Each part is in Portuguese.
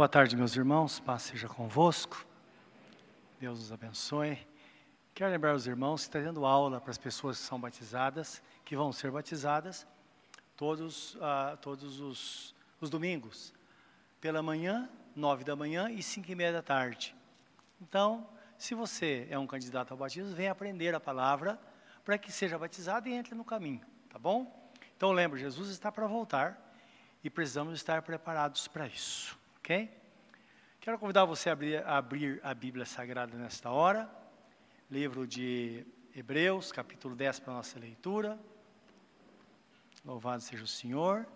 Boa tarde, meus irmãos. Paz seja convosco. Deus os abençoe. Quero lembrar os irmãos que está tendo aula para as pessoas que são batizadas, que vão ser batizadas, todos, uh, todos os, os domingos, pela manhã, nove da manhã e cinco e meia da tarde. Então, se você é um candidato ao batismo, venha aprender a palavra para que seja batizado e entre no caminho, tá bom? Então lembre, Jesus está para voltar e precisamos estar preparados para isso, ok? Quero convidar você a abrir, a abrir a Bíblia Sagrada nesta hora, livro de Hebreus, capítulo 10 para a nossa leitura. Louvado seja o Senhor.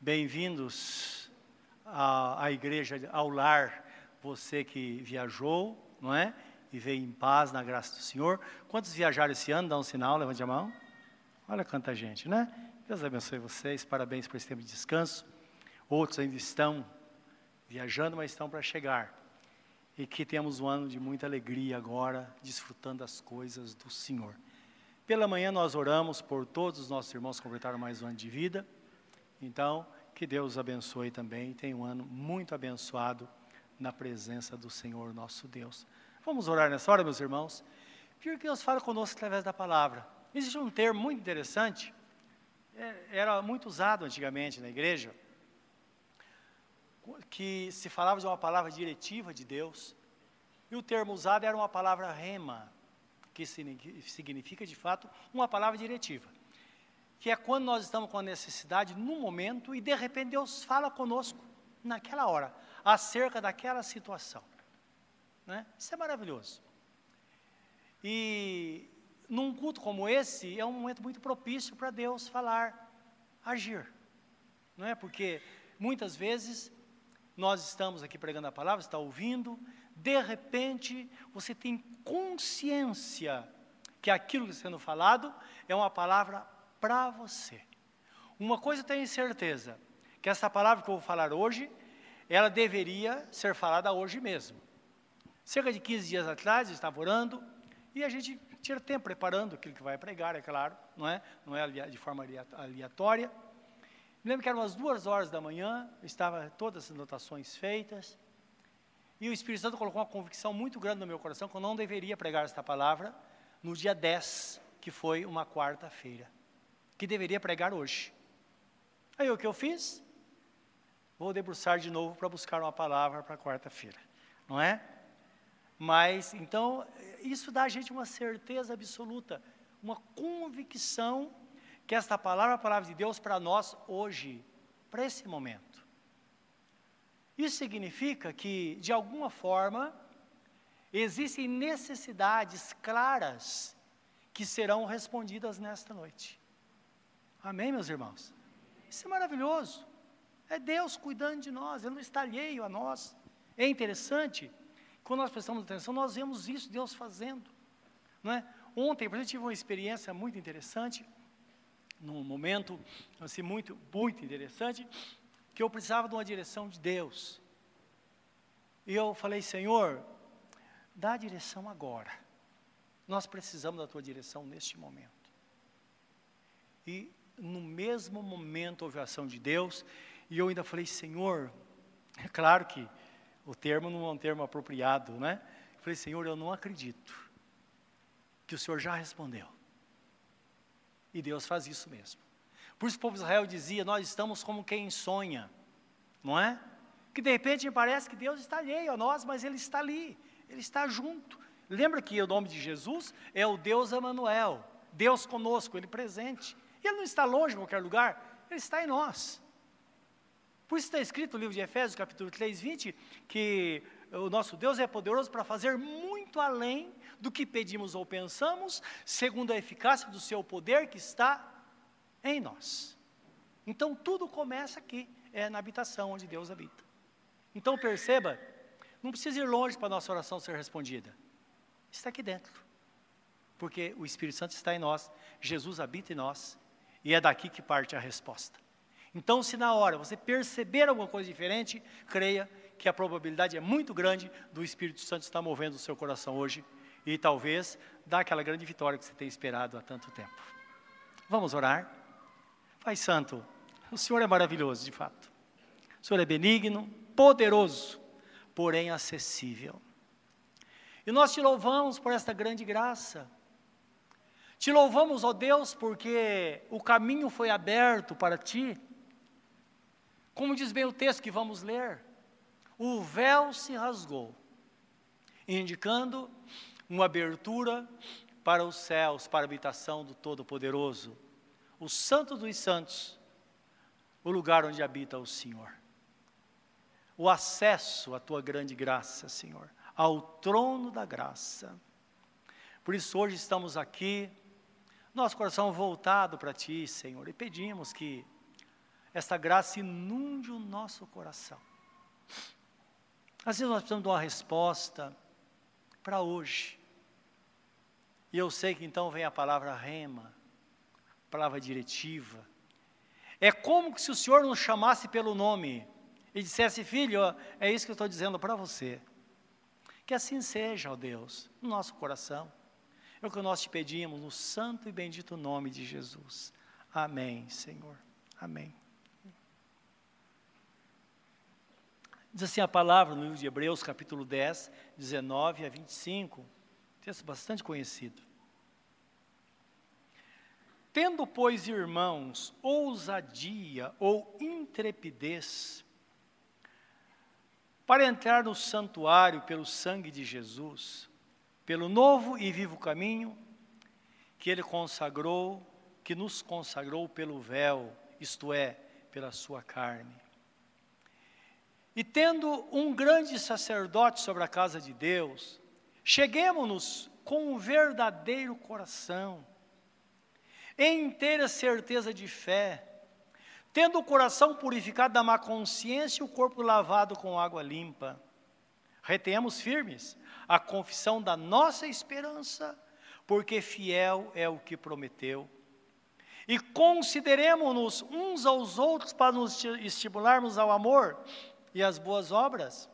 Bem-vindos à, à igreja, ao lar, você que viajou, não é? e veio em paz na graça do Senhor. Quantos viajaram esse ano? Dá um sinal, levante a mão. Olha quanta gente, né? Deus abençoe vocês, parabéns por esse tempo de descanso. Outros ainda estão viajando, mas estão para chegar. E que temos um ano de muita alegria agora, desfrutando das coisas do Senhor. Pela manhã nós oramos por todos os nossos irmãos que completaram mais um ano de vida. Então, que Deus abençoe também. Tenha um ano muito abençoado na presença do Senhor nosso Deus. Vamos orar nessa hora, meus irmãos. Porque Deus fala conosco através da palavra. Existe um termo muito interessante, é, era muito usado antigamente na igreja, que se falava de uma palavra diretiva de Deus, e o termo usado era uma palavra rema, que significa de fato uma palavra diretiva. Que é quando nós estamos com a necessidade no momento e de repente Deus fala conosco naquela hora, acerca daquela situação. Né? Isso é maravilhoso. E num culto como esse, é um momento muito propício para Deus falar, agir. Não é? Porque muitas vezes nós estamos aqui pregando a palavra, está ouvindo, de repente você tem consciência que aquilo que está sendo falado é uma palavra para você. Uma coisa eu tenho certeza, que essa palavra que eu vou falar hoje, ela deveria ser falada hoje mesmo. Cerca de 15 dias atrás, eu estava orando, e a gente tira tempo preparando aquilo que vai pregar, é claro, não é? Não é de forma aleatória. Me lembro que eram umas duas horas da manhã, estava todas as anotações feitas, e o Espírito Santo colocou uma convicção muito grande no meu coração que eu não deveria pregar esta palavra no dia 10, que foi uma quarta-feira, que deveria pregar hoje. Aí o que eu fiz? Vou debruçar de novo para buscar uma palavra para quarta-feira, não é? Mas, então, isso dá a gente uma certeza absoluta, uma convicção que esta palavra é a palavra de Deus para nós hoje, para esse momento. Isso significa que, de alguma forma, existem necessidades claras que serão respondidas nesta noite. Amém, meus irmãos? Isso é maravilhoso. É Deus cuidando de nós, Ele não está alheio a nós. É interessante quando nós prestamos atenção, nós vemos isso Deus fazendo. Não é? Ontem, por exemplo, tive uma experiência muito interessante, num momento assim, muito, muito interessante, que eu precisava de uma direção de Deus. E eu falei, Senhor, dá a direção agora. Nós precisamos da tua direção neste momento. E no mesmo momento houve a ação de Deus, e eu ainda falei, Senhor, é claro que o termo não é um termo apropriado, né? Eu falei, Senhor, eu não acredito que o Senhor já respondeu. E Deus faz isso mesmo. Por isso o povo de Israel dizia: Nós estamos como quem sonha, não é? Que de repente parece que Deus está alheio a nós, mas Ele está ali, Ele está junto. Lembra que o nome de Jesus é o Deus Emanuel, Deus conosco, Ele presente. Ele não está longe em qualquer lugar, Ele está em nós. Por isso está escrito no livro de Efésios, capítulo 3, 20, que o nosso Deus é poderoso para fazer muito além do que pedimos ou pensamos, segundo a eficácia do seu poder que está em nós. Então tudo começa aqui, é na habitação onde Deus habita. Então perceba, não precisa ir longe para a nossa oração ser respondida. Está aqui dentro. Porque o Espírito Santo está em nós, Jesus habita em nós, e é daqui que parte a resposta. Então, se na hora você perceber alguma coisa diferente, creia que a probabilidade é muito grande do Espírito Santo estar movendo o seu coração hoje e talvez dar aquela grande vitória que você tem esperado há tanto tempo. Vamos orar? Pai Santo, o Senhor é maravilhoso, de fato. O Senhor é benigno, poderoso, porém acessível. E nós te louvamos por esta grande graça. Te louvamos, ó Deus, porque o caminho foi aberto para ti. Como diz bem o texto que vamos ler, o véu se rasgou, indicando uma abertura para os céus, para a habitação do Todo-Poderoso, o Santo dos Santos, o lugar onde habita o Senhor. O acesso à tua grande graça, Senhor, ao trono da graça. Por isso, hoje estamos aqui, nosso coração voltado para Ti, Senhor, e pedimos que essa graça inunde o nosso coração. Às vezes nós precisamos de uma resposta para hoje. E eu sei que então vem a palavra rema, palavra diretiva. É como se o Senhor nos chamasse pelo nome e dissesse, filho, é isso que eu estou dizendo para você. Que assim seja, ó Deus, no nosso coração. É o que nós te pedimos no santo e bendito nome de Jesus. Amém, Senhor. Amém. Diz assim a palavra no livro de Hebreus, capítulo 10, 19 a 25, texto bastante conhecido. Tendo, pois, irmãos, ousadia ou intrepidez para entrar no santuário pelo sangue de Jesus, pelo novo e vivo caminho que ele consagrou, que nos consagrou pelo véu, isto é, pela sua carne e tendo um grande sacerdote sobre a casa de Deus, cheguemos-nos com um verdadeiro coração, em inteira certeza de fé, tendo o coração purificado da má consciência e o corpo lavado com água limpa. Retenhamos firmes a confissão da nossa esperança, porque fiel é o que prometeu. E consideremos-nos uns aos outros para nos estimularmos ao amor e as boas obras,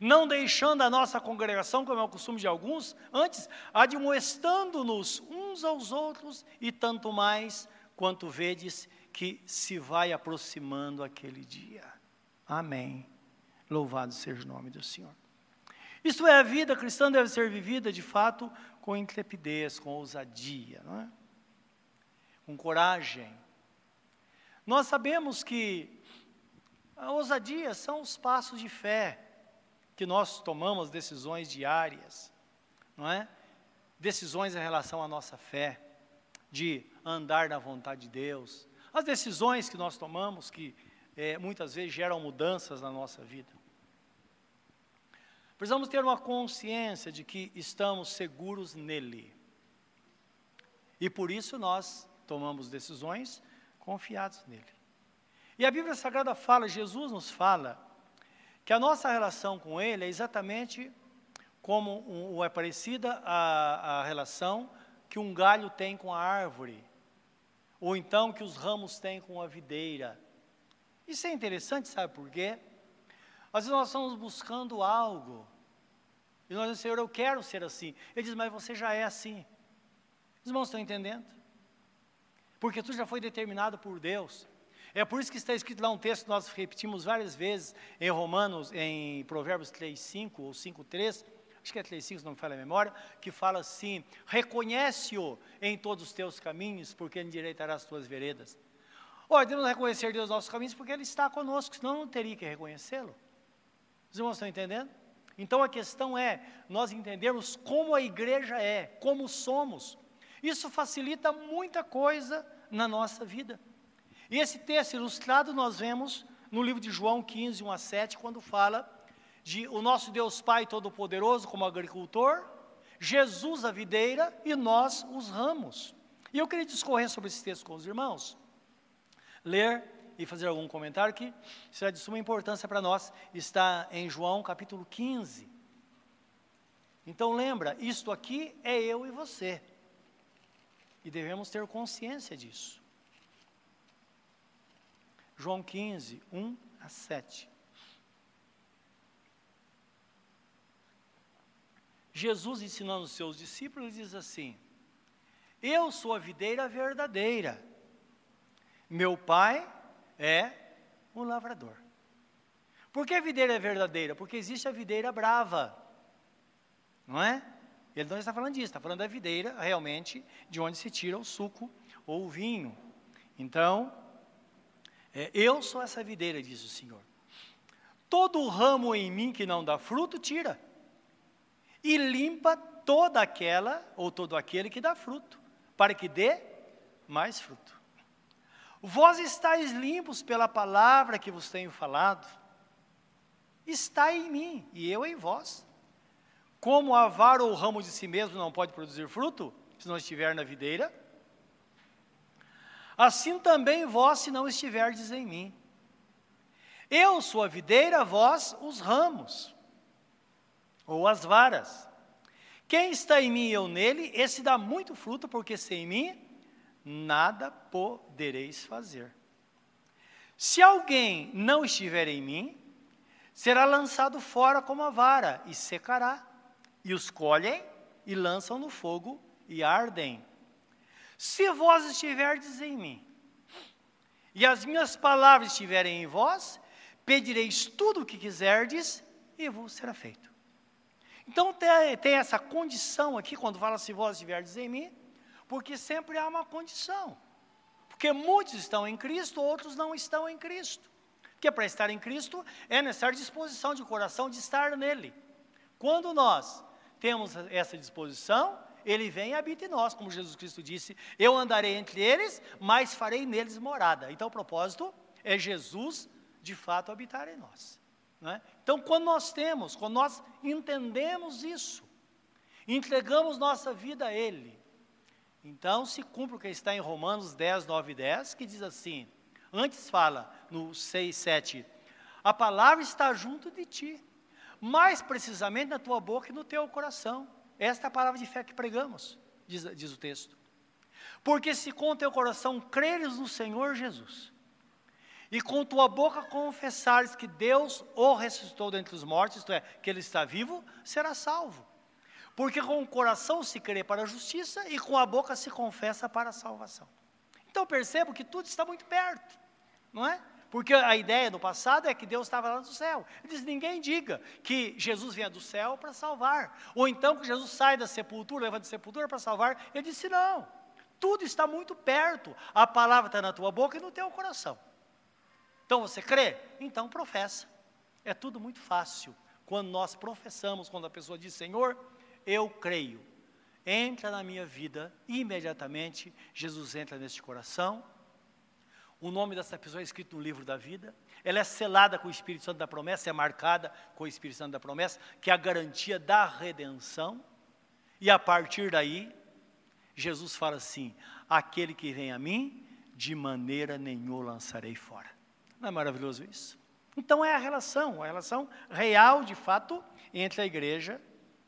não deixando a nossa congregação, como é o costume de alguns, antes admoestando-nos uns aos outros, e tanto mais quanto vedes que se vai aproximando aquele dia. Amém. Louvado seja o nome do Senhor. Isto é, a vida cristã deve ser vivida de fato com intrepidez, com ousadia, não é? com coragem. Nós sabemos que a ousadia são os passos de fé que nós tomamos, decisões diárias, não é? Decisões em relação à nossa fé, de andar na vontade de Deus. As decisões que nós tomamos que é, muitas vezes geram mudanças na nossa vida. Precisamos ter uma consciência de que estamos seguros nele. E por isso nós tomamos decisões confiados nele. E a Bíblia Sagrada fala, Jesus nos fala, que a nossa relação com Ele é exatamente como um, é parecida a, a relação que um galho tem com a árvore, ou então que os ramos têm com a videira. Isso é interessante, sabe por quê? Às vezes nós estamos buscando algo, e nós dizemos, Senhor, eu quero ser assim. Ele diz, mas você já é assim. Os irmãos estão entendendo? Porque tu já foi determinado por Deus. É por isso que está escrito lá um texto que nós repetimos várias vezes em Romanos, em Provérbios 3, 5 ou 5, 3, acho que é 3, 5, se não me falha a memória, que fala assim: reconhece-o em todos os teus caminhos, porque endireitará as tuas veredas. Olha, devemos reconhecer Deus nos nossos caminhos porque Ele está conosco, senão não teria que reconhecê-lo. Os irmãos estão entendendo? Então a questão é nós entendermos como a igreja é, como somos. Isso facilita muita coisa na nossa vida. E esse texto ilustrado nós vemos no livro de João 15, 1 a 7, quando fala de o nosso Deus Pai Todo-Poderoso como agricultor, Jesus a videira e nós os ramos. E eu queria discorrer sobre esse texto com os irmãos, ler e fazer algum comentário que será de suma importância para nós. Está em João capítulo 15. Então lembra, isto aqui é eu e você. E devemos ter consciência disso. João 15, 1 a 7. Jesus ensinando os seus discípulos diz assim: Eu sou a videira verdadeira, meu pai é um lavrador. Por que a videira é verdadeira? Porque existe a videira brava. Não é? Ele não está falando disso, está falando da videira realmente de onde se tira o suco ou o vinho. Então, é, eu sou essa videira, diz o Senhor. Todo ramo em mim que não dá fruto, tira. E limpa toda aquela ou todo aquele que dá fruto, para que dê mais fruto. Vós estáis limpos pela palavra que vos tenho falado. Está em mim e eu em vós. Como a vara ou o ramo de si mesmo não pode produzir fruto, se não estiver na videira, assim também vós, se não estiverdes em mim. Eu sou a videira, vós os ramos, ou as varas. Quem está em mim e eu nele, esse dá muito fruto, porque sem mim nada podereis fazer. Se alguém não estiver em mim, será lançado fora como a vara e secará e os colhem e lançam no fogo e ardem. Se vós estiverdes em mim, e as minhas palavras estiverem em vós, pedireis tudo o que quiserdes e vos será feito. Então tem, tem essa condição aqui, quando fala se vós estiverdes em mim, porque sempre há uma condição. Porque muitos estão em Cristo, outros não estão em Cristo. Porque para estar em Cristo é necessária disposição de coração de estar nele. Quando nós temos essa disposição, ele vem e habita em nós, como Jesus Cristo disse: Eu andarei entre eles, mas farei neles morada. Então o propósito é Jesus de fato habitar em nós. É? Então, quando nós temos, quando nós entendemos isso, entregamos nossa vida a Ele, então se cumpre o que está em Romanos 10, 9 e 10, que diz assim: antes fala no 6, 7, a palavra está junto de ti mais precisamente na tua boca e no teu coração. Esta é a palavra de fé que pregamos, diz, diz o texto. Porque se com teu coração creres no Senhor Jesus, e com tua boca confessares que Deus o ressuscitou dentre os mortos, isto é, que ele está vivo, será salvo. Porque com o coração se crê para a justiça e com a boca se confessa para a salvação. Então percebo que tudo está muito perto, não é? Porque a ideia no passado é que Deus estava lá no céu. Ele diz: ninguém diga que Jesus vinha do céu para salvar. Ou então que Jesus sai da sepultura, leva da sepultura para salvar. Ele disse: não. Tudo está muito perto. A palavra está na tua boca e no teu coração. Então você crê? Então professa. É tudo muito fácil. Quando nós professamos, quando a pessoa diz: Senhor, eu creio. Entra na minha vida, imediatamente Jesus entra neste coração o nome dessa pessoa é escrito no livro da vida. Ela é selada com o Espírito Santo da promessa, é marcada com o Espírito Santo da promessa, que é a garantia da redenção. E a partir daí, Jesus fala assim: aquele que vem a mim, de maneira nenhuma lançarei fora. Não é maravilhoso isso? Então é a relação, a relação real, de fato, entre a igreja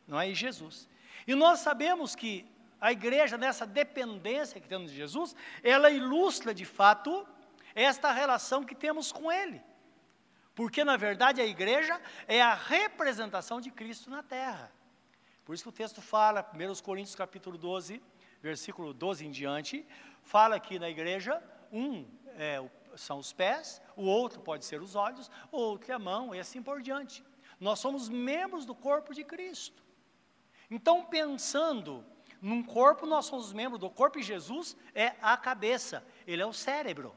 não é, e Jesus. E nós sabemos que a igreja, nessa dependência que temos de Jesus, ela ilustra de fato esta relação que temos com Ele. Porque, na verdade, a igreja é a representação de Cristo na terra. Por isso que o texto fala, 1 Coríntios capítulo 12, versículo 12 em diante, fala que na igreja, um é, são os pés, o outro pode ser os olhos, o outro é a mão, e assim por diante. Nós somos membros do corpo de Cristo. Então, pensando num corpo, nós somos membros do corpo e Jesus é a cabeça, ele é o cérebro.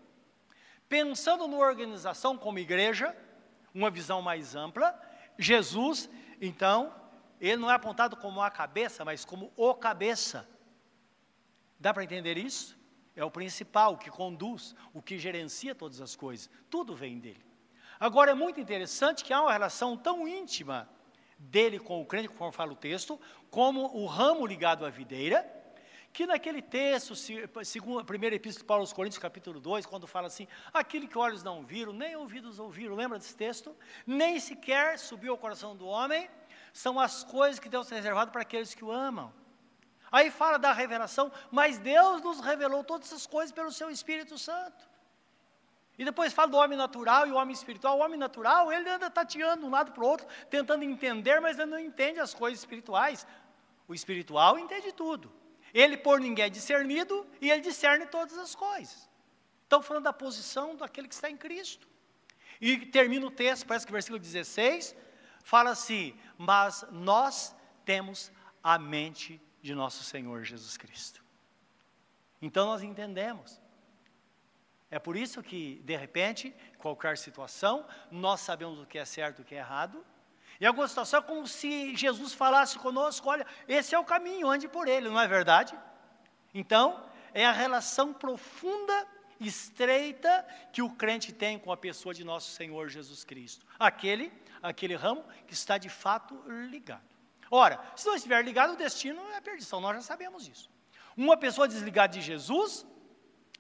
Pensando na organização como igreja, uma visão mais ampla, Jesus, então, ele não é apontado como a cabeça, mas como o cabeça. Dá para entender isso? É o principal, o que conduz, o que gerencia todas as coisas. Tudo vem dele. Agora é muito interessante que há uma relação tão íntima dele com o crente, conforme fala o texto, como o ramo ligado à videira, que naquele texto, segundo a primeira epístola de Paulo aos Coríntios, capítulo 2, quando fala assim, aquilo que olhos não viram, nem ouvidos ouviram, lembra desse texto? Nem sequer subiu ao coração do homem, são as coisas que Deus tem reservado para aqueles que o amam. Aí fala da revelação, mas Deus nos revelou todas essas coisas pelo seu Espírito Santo. E depois fala do homem natural e o homem espiritual. O homem natural, ele anda tateando de um lado para o outro, tentando entender, mas ele não entende as coisas espirituais. O espiritual entende tudo. Ele por ninguém é discernido e ele discerne todas as coisas. Estão falando da posição daquele que está em Cristo. E termina o texto, parece que versículo 16, fala assim: Mas nós temos a mente de nosso Senhor Jesus Cristo. Então nós entendemos. É por isso que, de repente, qualquer situação, nós sabemos o que é certo e o que é errado. E alguma situação é como se Jesus falasse conosco: olha, esse é o caminho, ande por ele, não é verdade? Então, é a relação profunda, estreita que o crente tem com a pessoa de nosso Senhor Jesus Cristo. Aquele, aquele ramo que está de fato ligado. Ora, se não estiver ligado, o destino é a perdição, nós já sabemos isso. Uma pessoa desligada de Jesus,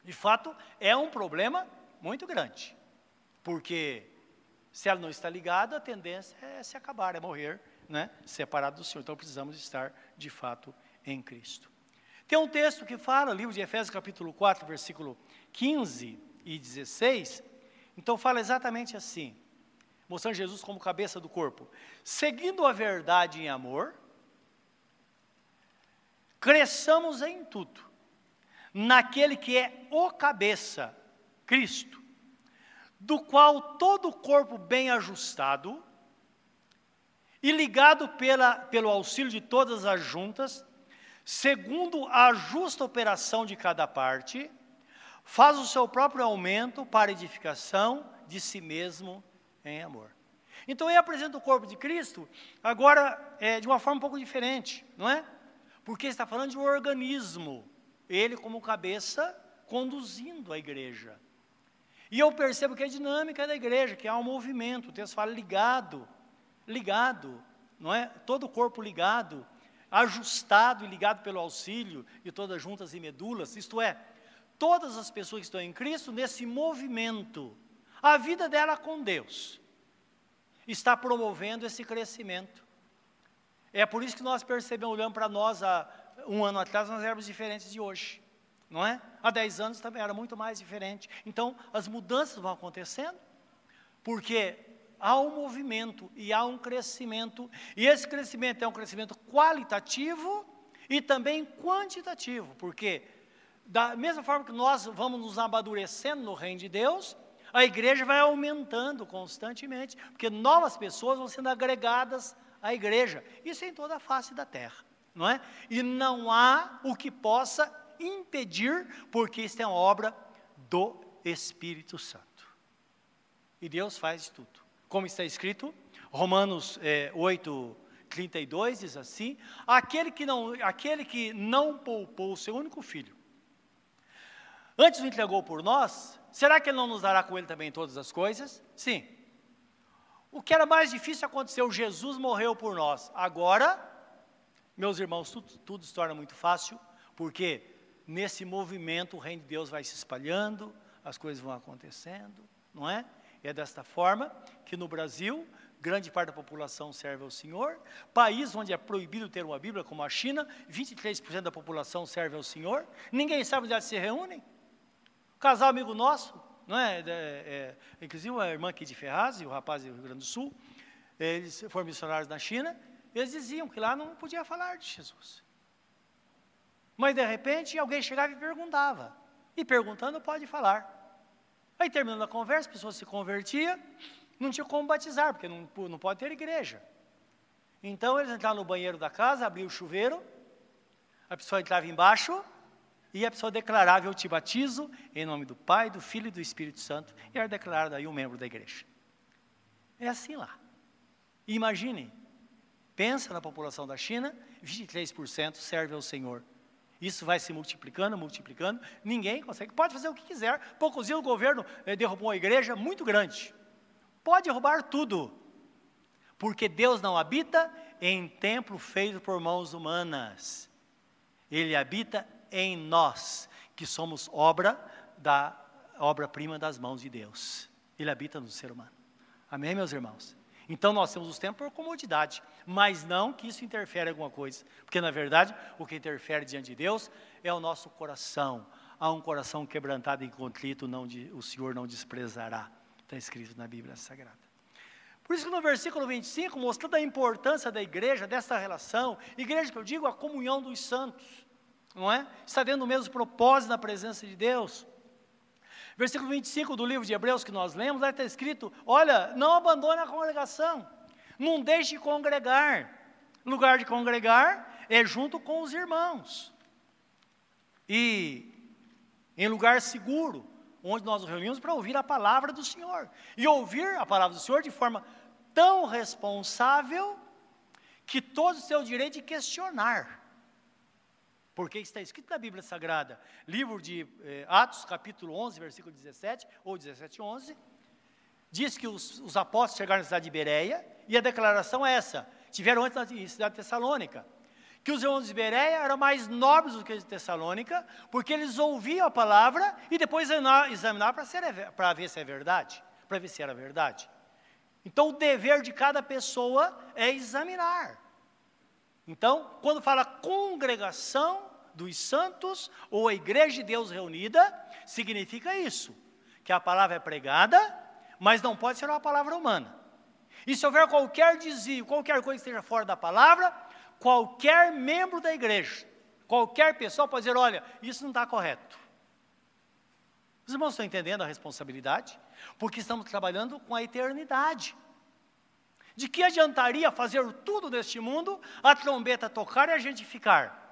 de fato, é um problema muito grande. Porque se ela não está ligada, a tendência é se acabar, é morrer, né, separado do Senhor. Então precisamos estar de fato em Cristo. Tem um texto que fala, livro de Efésios, capítulo 4, versículo 15 e 16. Então fala exatamente assim: mostrando Jesus como cabeça do corpo. Seguindo a verdade em amor, cresçamos em tudo, naquele que é o cabeça, Cristo, do qual todo o corpo bem ajustado e ligado pela, pelo auxílio de todas as juntas, segundo a justa operação de cada parte, faz o seu próprio aumento para edificação de si mesmo em amor. Então ele apresenta o corpo de Cristo, agora é, de uma forma um pouco diferente, não é? Porque está falando de um organismo, ele como cabeça conduzindo a igreja. E eu percebo que a dinâmica da igreja, que há um movimento, o texto fala ligado, ligado, não é? Todo o corpo ligado, ajustado e ligado pelo auxílio de todas juntas e medulas, isto é, todas as pessoas que estão em Cristo nesse movimento, a vida dela com Deus está promovendo esse crescimento. É por isso que nós percebemos, olhando para nós há um ano atrás, nós éramos diferentes de hoje não é? Há 10 anos também era muito mais diferente. Então, as mudanças vão acontecendo, porque há um movimento e há um crescimento, e esse crescimento é um crescimento qualitativo e também quantitativo, porque da mesma forma que nós vamos nos amadurecendo no reino de Deus, a igreja vai aumentando constantemente, porque novas pessoas vão sendo agregadas à igreja. Isso é em toda a face da terra, não é? E não há o que possa impedir, porque isso é uma obra do Espírito Santo. E Deus faz tudo. Como está escrito, Romanos é, 8, 32 diz assim: aquele que, não, aquele que não poupou o seu único filho, antes o entregou por nós, será que ele não nos dará com ele também todas as coisas? Sim. O que era mais difícil aconteceu, Jesus morreu por nós. Agora, meus irmãos, tudo, tudo se torna muito fácil, porque nesse movimento o reino de Deus vai se espalhando, as coisas vão acontecendo, não é? É desta forma que no Brasil, grande parte da população serve ao Senhor. País onde é proibido ter uma Bíblia, como a China, 23% da população serve ao Senhor. Ninguém sabe onde eles se reúnem. casal amigo nosso, não é? é, é inclusive a irmã aqui de Ferraz e o rapaz do Rio Grande do Sul, eles foram missionários na China, eles diziam que lá não podia falar de Jesus. Mas de repente alguém chegava e perguntava. E perguntando pode falar. Aí terminando a conversa, a pessoa se convertia, não tinha como batizar, porque não, não pode ter igreja. Então eles entravam no banheiro da casa, abriam o chuveiro, a pessoa entrava embaixo e a pessoa declarava: Eu te batizo em nome do Pai, do Filho e do Espírito Santo, e era declarado aí um membro da igreja. É assim lá. Imagine, pensa na população da China, 23% serve ao Senhor. Isso vai se multiplicando, multiplicando. Ninguém consegue. Pode fazer o que quiser. Poucos dias o governo eh, derrubou uma igreja muito grande. Pode derrubar tudo. Porque Deus não habita em templo feito por mãos humanas. Ele habita em nós, que somos obra da obra-prima das mãos de Deus. Ele habita no ser humano. Amém, meus irmãos? Então nós temos os templos por comodidade, mas não que isso interfere em alguma coisa, porque na verdade o que interfere diante de Deus é o nosso coração. Há um coração quebrantado e contrito, não de, o Senhor não desprezará. Está escrito na Bíblia Sagrada. Por isso que no versículo 25, mostrando a importância da igreja, dessa relação, igreja que eu digo, a comunhão dos santos, não é? Está dentro do mesmo propósito na presença de Deus. Versículo 25 do livro de Hebreus que nós lemos, lá está escrito: Olha, não abandone a congregação, não deixe de congregar. Lugar de congregar é junto com os irmãos. E em lugar seguro, onde nós nos reunimos para ouvir a palavra do Senhor. E ouvir a palavra do Senhor de forma tão responsável que todos o direito de questionar. Porque está escrito na Bíblia Sagrada, livro de eh, Atos, capítulo 11, versículo 17, ou 17, 11, diz que os, os apóstolos chegaram na cidade de Bereia, e a declaração é essa, tiveram antes na cidade de Tessalônica, que os irmãos de Bereia eram mais nobres do que os de Tessalônica, porque eles ouviam a palavra e depois examinavam para ver se é verdade, para ver se era verdade. Então, o dever de cada pessoa é examinar. Então, quando fala congregação dos santos ou a igreja de Deus reunida, significa isso: que a palavra é pregada, mas não pode ser uma palavra humana. E se houver qualquer desvio, qualquer coisa que esteja fora da palavra, qualquer membro da igreja, qualquer pessoa pode dizer: olha, isso não está correto. Os irmãos estão entendendo a responsabilidade? Porque estamos trabalhando com a eternidade. De que adiantaria fazer tudo neste mundo, a trombeta tocar e a gente ficar?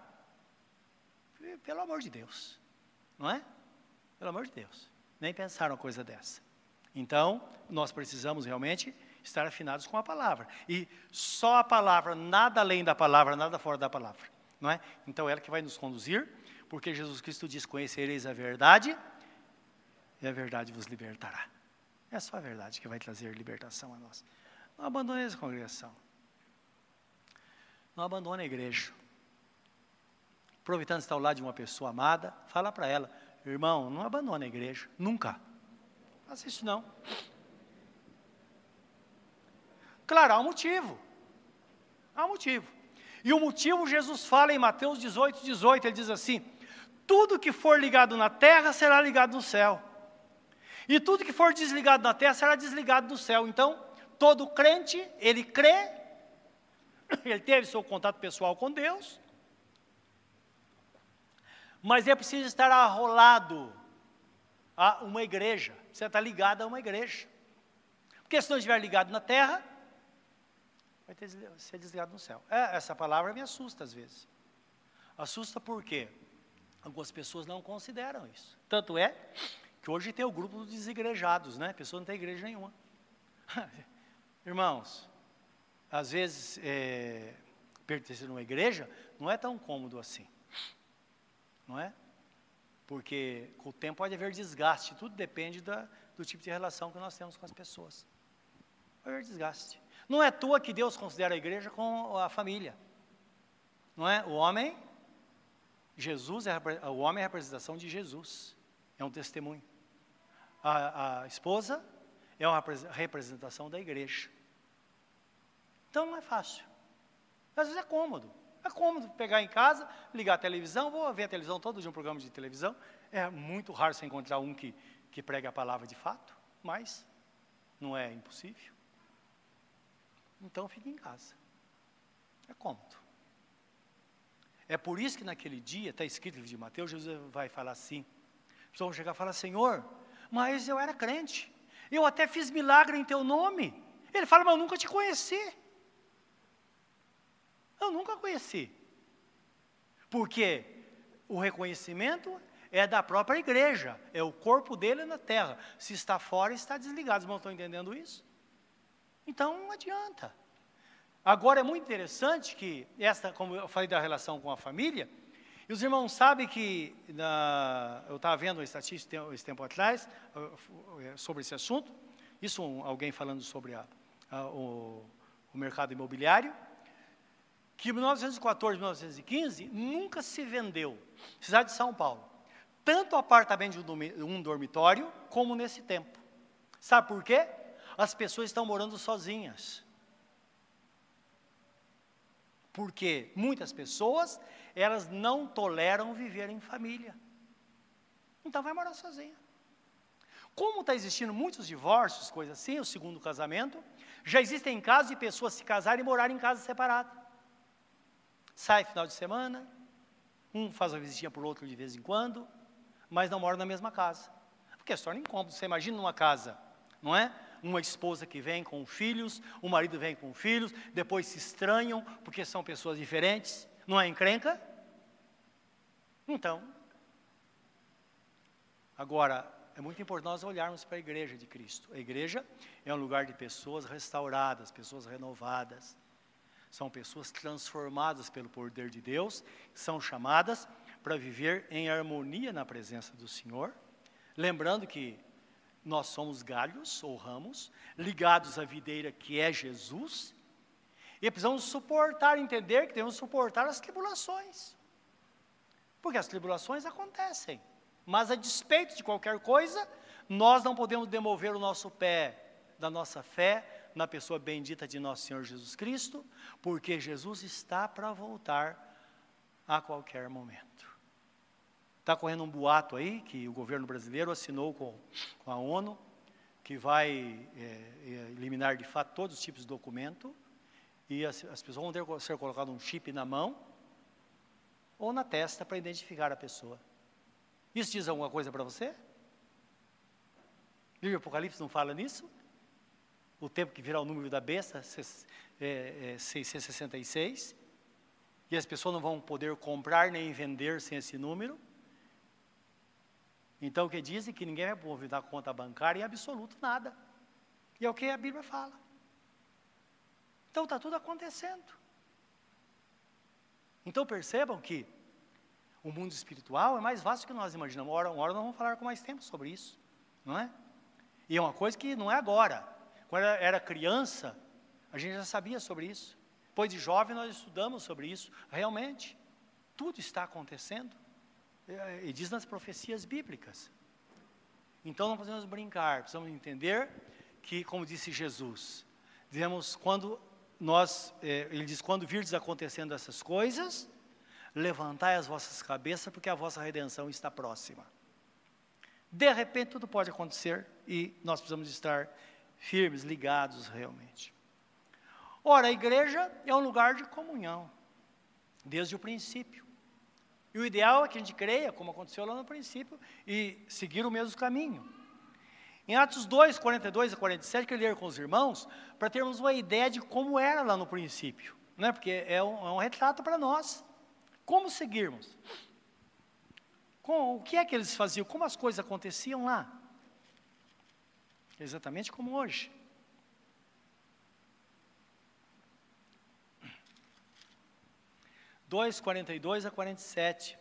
Pelo amor de Deus, não é? Pelo amor de Deus. Nem pensar uma coisa dessa. Então, nós precisamos realmente estar afinados com a palavra. E só a palavra, nada além da palavra, nada fora da palavra. Não é? Então, ela que vai nos conduzir, porque Jesus Cristo diz: Conhecereis a verdade, e a verdade vos libertará. É só a verdade que vai trazer libertação a nós. Não abandone essa congregação. Não abandone a igreja. Aproveitando estar ao lado de uma pessoa amada, fala para ela, irmão, não abandone a igreja, nunca. Faça isso não. Claro, há um motivo. Há um motivo. E o motivo Jesus fala em Mateus 18, 18, ele diz assim: tudo que for ligado na terra será ligado no céu. E tudo que for desligado na terra será desligado do céu. Então, todo crente, ele crê, ele teve seu contato pessoal com Deus, mas é preciso estar arrolado a uma igreja, você está ligado a uma igreja. Porque se não estiver ligado na terra, vai ter, ser desligado no céu. É, essa palavra me assusta às vezes. Assusta porque algumas pessoas não consideram isso. Tanto é que hoje tem o grupo dos desigrejados, né? A pessoa não tem igreja nenhuma. Irmãos, às vezes é, pertencer a uma igreja não é tão cômodo assim. Não é? Porque com o tempo pode haver desgaste, tudo depende da, do tipo de relação que nós temos com as pessoas. Pode haver desgaste. Não é tua que Deus considera a igreja com a família. Não é? O homem, Jesus é o homem é a representação de Jesus. É um testemunho a, a esposa é uma representação da igreja. Então não é fácil. Às vezes é cômodo. É cômodo pegar em casa, ligar a televisão, vou ver a televisão todo dia, um programa de televisão. É muito raro você encontrar um que, que pregue a palavra de fato, mas não é impossível. Então fique em casa. É cômodo. É por isso que naquele dia, está escrito no livro de Mateus, Jesus vai falar assim. As pessoas vão chegar e falar, Senhor, mas eu era crente. Eu até fiz milagre em teu nome. Ele fala, mas eu nunca te conheci. Eu nunca conheci. Porque o reconhecimento é da própria igreja, é o corpo dele na terra. Se está fora, está desligado. Os irmãos estão entendendo isso? Então não adianta. Agora é muito interessante que esta, como eu falei da relação com a família, e os irmãos sabem que, na, eu estava vendo uma estatística esse tempo atrás, é, sobre esse assunto, isso um, alguém falando sobre a, a, o, o, mercado imobiliário, que em 1914 1915 nunca se vendeu, cidade de São Paulo, tanto apartamento de um dormitório como nesse tempo. Sabe por quê? As pessoas estão morando sozinhas. Porque muitas pessoas elas não toleram viver em família. Então vai morar sozinha. Como está existindo muitos divórcios, coisas assim, o segundo casamento, já existem casos de pessoas se casarem e morarem em casa separada. Sai final de semana, um faz uma visitinha por outro de vez em quando, mas não mora na mesma casa. Porque se torna incômodo. Você imagina numa casa, não é? Uma esposa que vem com filhos, o marido vem com filhos, depois se estranham porque são pessoas diferentes. Não é encrenca? Então, agora, é muito importante nós olharmos para a igreja de Cristo. A igreja é um lugar de pessoas restauradas, pessoas renovadas. São pessoas transformadas pelo poder de Deus, são chamadas para viver em harmonia na presença do Senhor. Lembrando que nós somos galhos ou ramos, ligados à videira que é Jesus, e precisamos suportar, entender que devemos suportar as tribulações. Porque as tribulações acontecem. Mas a despeito de qualquer coisa, nós não podemos demover o nosso pé da nossa fé na pessoa bendita de nosso Senhor Jesus Cristo, porque Jesus está para voltar a qualquer momento. Está correndo um boato aí que o governo brasileiro assinou com, com a ONU, que vai é, é eliminar de fato todos os tipos de documento, e as, as pessoas vão ter ser colocado um chip na mão ou na testa para identificar a pessoa. Isso diz alguma coisa para você? O Apocalipse não fala nisso? O tempo que virá o número da besta, é, é, 666, e as pessoas não vão poder comprar nem vender sem esse número. Então, que dizem que ninguém vai movimentar conta bancária em absoluto nada. E é o que a Bíblia fala. Então, está tudo acontecendo. Então, percebam que o mundo espiritual é mais vasto que nós imaginamos. Uma hora, uma hora nós vamos falar com mais tempo sobre isso, não é? E é uma coisa que não é agora. Quando era, criança, a gente já sabia sobre isso. Depois de jovem, nós estudamos sobre isso. Realmente, tudo está acontecendo. E diz nas profecias bíblicas. Então não podemos brincar, precisamos entender que, como disse Jesus, dizemos quando nós, eh, ele diz, quando virdes acontecendo essas coisas, levantai as vossas cabeças, porque a vossa redenção está próxima. De repente tudo pode acontecer e nós precisamos estar firmes, ligados realmente. Ora, a igreja é um lugar de comunhão, desde o princípio. E o ideal é que a gente creia, como aconteceu lá no princípio, e seguir o mesmo caminho. Em Atos 2, 42 a 47, queria ler com os irmãos, para termos uma ideia de como era lá no princípio, né? porque é um, é um retrato para nós. Como seguirmos? Com, o que é que eles faziam? Como as coisas aconteciam lá? Exatamente como hoje. Dois quarenta e dois a quarenta e sete.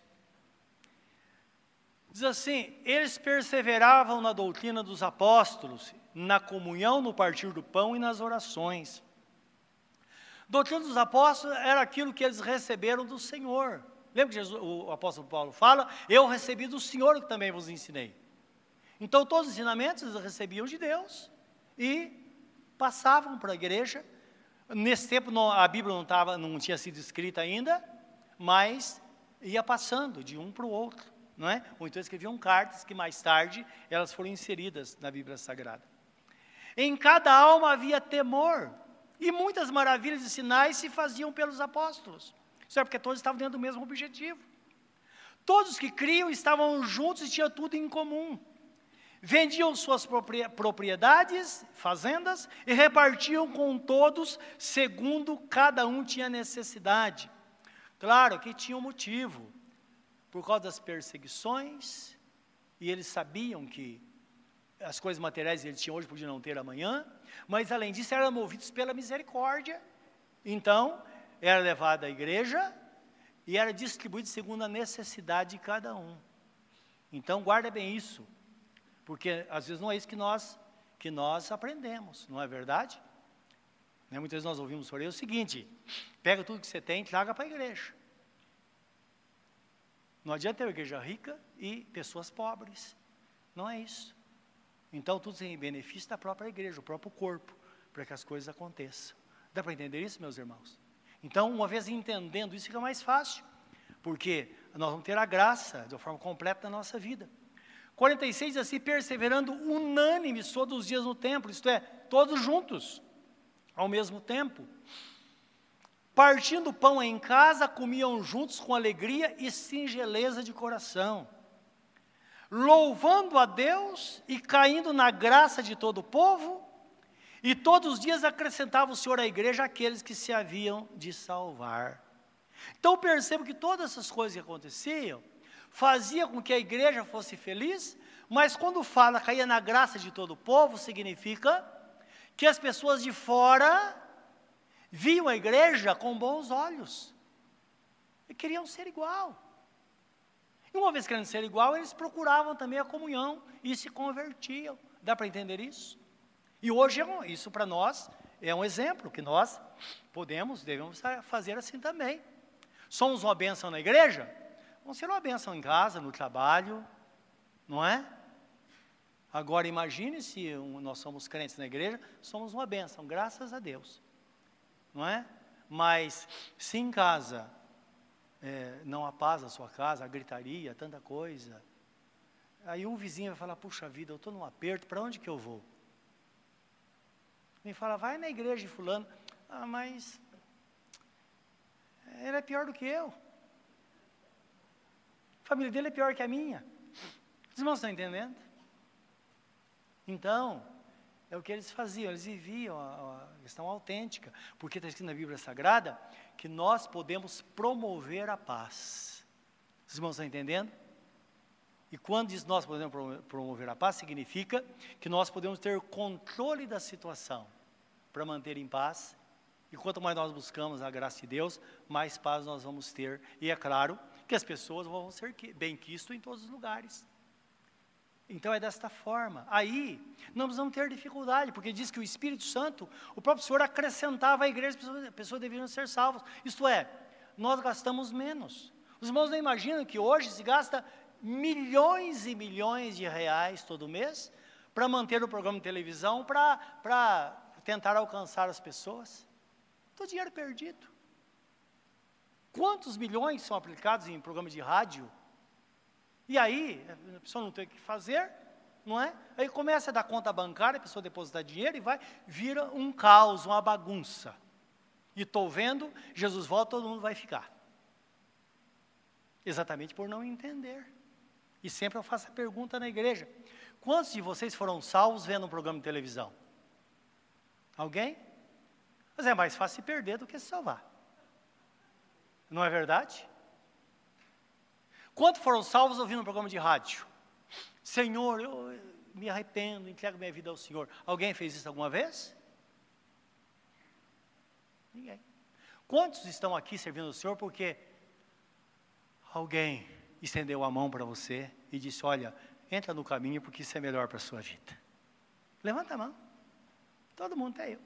Diz assim: eles perseveravam na doutrina dos apóstolos, na comunhão, no partir do pão e nas orações. Doutrina dos apóstolos era aquilo que eles receberam do Senhor. Lembra que Jesus, o apóstolo Paulo fala? Eu recebi do Senhor que também vos ensinei. Então, todos os ensinamentos eles recebiam de Deus e passavam para a igreja. Nesse tempo não, a Bíblia não, tava, não tinha sido escrita ainda, mas ia passando de um para o outro, não é? Ou então escreviam cartas que mais tarde elas foram inseridas na Bíblia Sagrada. Em cada alma havia temor, e muitas maravilhas e sinais se faziam pelos apóstolos. Isso é porque todos estavam dentro do mesmo objetivo. Todos que criam estavam juntos e tinham tudo em comum. Vendiam suas propriedades, fazendas, e repartiam com todos, segundo cada um tinha necessidade. Claro que tinha um motivo, por causa das perseguições, e eles sabiam que as coisas materiais eles tinham hoje podiam não ter amanhã, mas além disso eram movidos pela misericórdia. Então, era levado à igreja e era distribuído segundo a necessidade de cada um. Então, guarda bem isso, porque às vezes não é isso que nós que nós aprendemos, não é verdade? Né? Muitas vezes nós ouvimos por aí o seguinte: pega tudo que você tem e traga para a igreja. Não adianta ter uma igreja rica e pessoas pobres. Não é isso. Então, tudo em benefício da própria igreja, o próprio corpo, para que as coisas aconteçam. Dá para entender isso, meus irmãos? Então, uma vez entendendo isso, fica mais fácil, porque nós vamos ter a graça de uma forma completa na nossa vida. 46 assim, perseverando unânimes todos os dias no templo, isto é, todos juntos, ao mesmo tempo. Partindo pão em casa, comiam juntos com alegria e singeleza de coração louvando a Deus e caindo na graça de todo o povo, e todos os dias acrescentava o Senhor à igreja aqueles que se haviam de salvar. Então percebo que todas essas coisas que aconteciam fazia com que a igreja fosse feliz, mas quando fala caía na graça de todo o povo, significa que as pessoas de fora viam a igreja com bons olhos e queriam ser igual. E uma vez querendo ser igual, eles procuravam também a comunhão e se convertiam. Dá para entender isso? E hoje é isso para nós é um exemplo que nós podemos, devemos fazer assim também. Somos uma bênção na igreja? Vamos ser uma bênção em casa, no trabalho, não é? Agora imagine se nós somos crentes na igreja, somos uma bênção, graças a Deus. Não é? Mas se em casa é, não há paz na sua casa, a gritaria, tanta coisa. Aí um vizinho vai falar, puxa vida, eu estou num aperto, para onde que eu vou? Me fala, vai na igreja de fulano. Ah, mas ele é pior do que eu. A família dele é pior que a minha. Os irmãos estão entendendo? Então, é o que eles faziam, eles viviam a, a questão autêntica, porque está escrito na Bíblia Sagrada que nós podemos promover a paz. Os irmãos estão entendendo? E quando diz nós podemos promover a paz, significa que nós podemos ter controle da situação para manter em paz. E quanto mais nós buscamos a graça de Deus, mais paz nós vamos ter. E é claro que as pessoas vão ser bem quistas em todos os lugares. Então é desta forma. Aí, não precisamos ter dificuldade, porque diz que o Espírito Santo, o próprio Senhor acrescentava à igreja, as pessoas deveriam ser salvas. Isto é, nós gastamos menos. Os irmãos não imaginam que hoje se gasta milhões e milhões de reais todo mês para manter o programa de televisão, para tentar alcançar as pessoas. Todo dinheiro perdido. Quantos milhões são aplicados em programas de rádio? E aí, a pessoa não tem o que fazer, não é? Aí começa a dar conta bancária, a pessoa deposita dinheiro e vai, vira um caos, uma bagunça. E estou vendo, Jesus volta, todo mundo vai ficar. Exatamente por não entender. E sempre eu faço a pergunta na igreja: quantos de vocês foram salvos vendo um programa de televisão? Alguém? Mas é mais fácil se perder do que se salvar. Não é verdade? Quantos foram salvos ouvindo um programa de rádio? Senhor, eu me arrependo, entrego minha vida ao Senhor. Alguém fez isso alguma vez? Ninguém. Quantos estão aqui servindo o Senhor porque alguém estendeu a mão para você e disse: Olha, entra no caminho porque isso é melhor para a sua vida? Levanta a mão. Todo mundo é eu.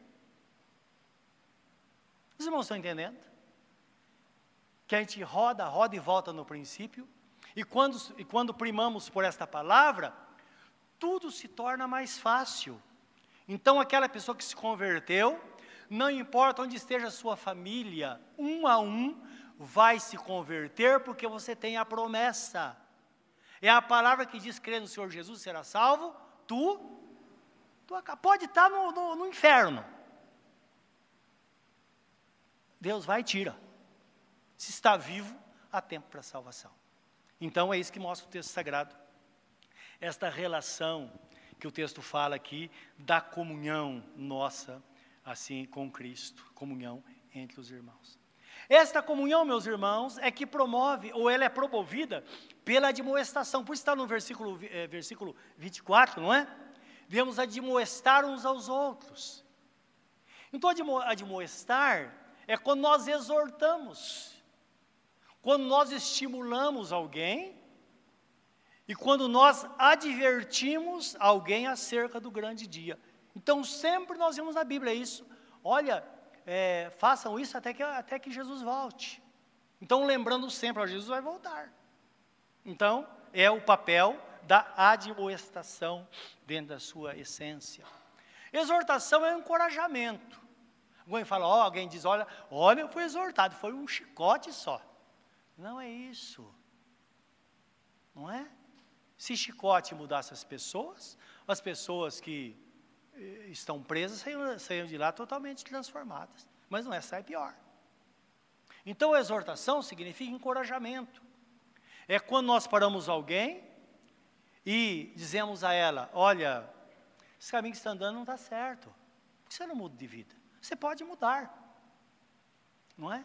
Os irmãos estão entendendo? Que a gente roda, roda e volta no princípio, e quando, e quando primamos por esta palavra, tudo se torna mais fácil. Então, aquela pessoa que se converteu, não importa onde esteja a sua família, um a um, vai se converter, porque você tem a promessa. É a palavra que diz: crê no Senhor Jesus, será salvo, tu, tu pode estar no, no, no inferno. Deus vai e tira. Se está vivo, há tempo para salvação. Então é isso que mostra o texto sagrado. Esta relação que o texto fala aqui da comunhão nossa assim com Cristo, comunhão entre os irmãos. Esta comunhão, meus irmãos, é que promove, ou ela é promovida pela admoestação. Por isso está no versículo, é, versículo 24, não é? Devemos admoestar uns aos outros. Então, admoestar é quando nós exortamos. Quando nós estimulamos alguém e quando nós advertimos alguém acerca do grande dia. Então, sempre nós vemos na Bíblia isso. Olha, é, façam isso até que, até que Jesus volte. Então, lembrando sempre, ó, Jesus vai voltar. Então, é o papel da admoestação dentro da sua essência. Exortação é um encorajamento. Alguém fala, ó, alguém diz, olha, olha, eu fui exortado, foi um chicote só. Não é isso. Não é? Se chicote mudasse as pessoas, as pessoas que eh, estão presas saíram de lá totalmente transformadas. Mas não é, sai pior. Então, exortação significa encorajamento. É quando nós paramos alguém e dizemos a ela: Olha, esse caminho que você está andando não está certo. Por que você não muda de vida? Você pode mudar, não é?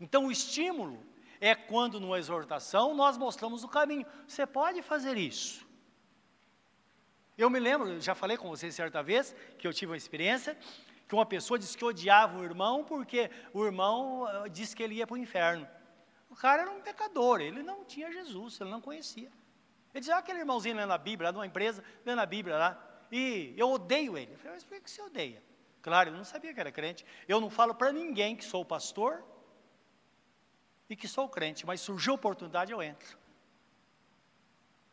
Então o estímulo é quando, numa exortação, nós mostramos o caminho. Você pode fazer isso. Eu me lembro, já falei com vocês certa vez, que eu tive uma experiência, que uma pessoa disse que odiava o irmão porque o irmão uh, disse que ele ia para o inferno. O cara era um pecador, ele não tinha Jesus, ele não conhecia. Ele dizia, ah, aquele irmãozinho lendo a Bíblia, lá numa empresa, lendo a Bíblia lá, e eu odeio ele. Eu falei, mas por que você odeia? Claro, eu não sabia que era crente. Eu não falo para ninguém que sou pastor e que sou crente, mas surgiu a oportunidade, eu entro.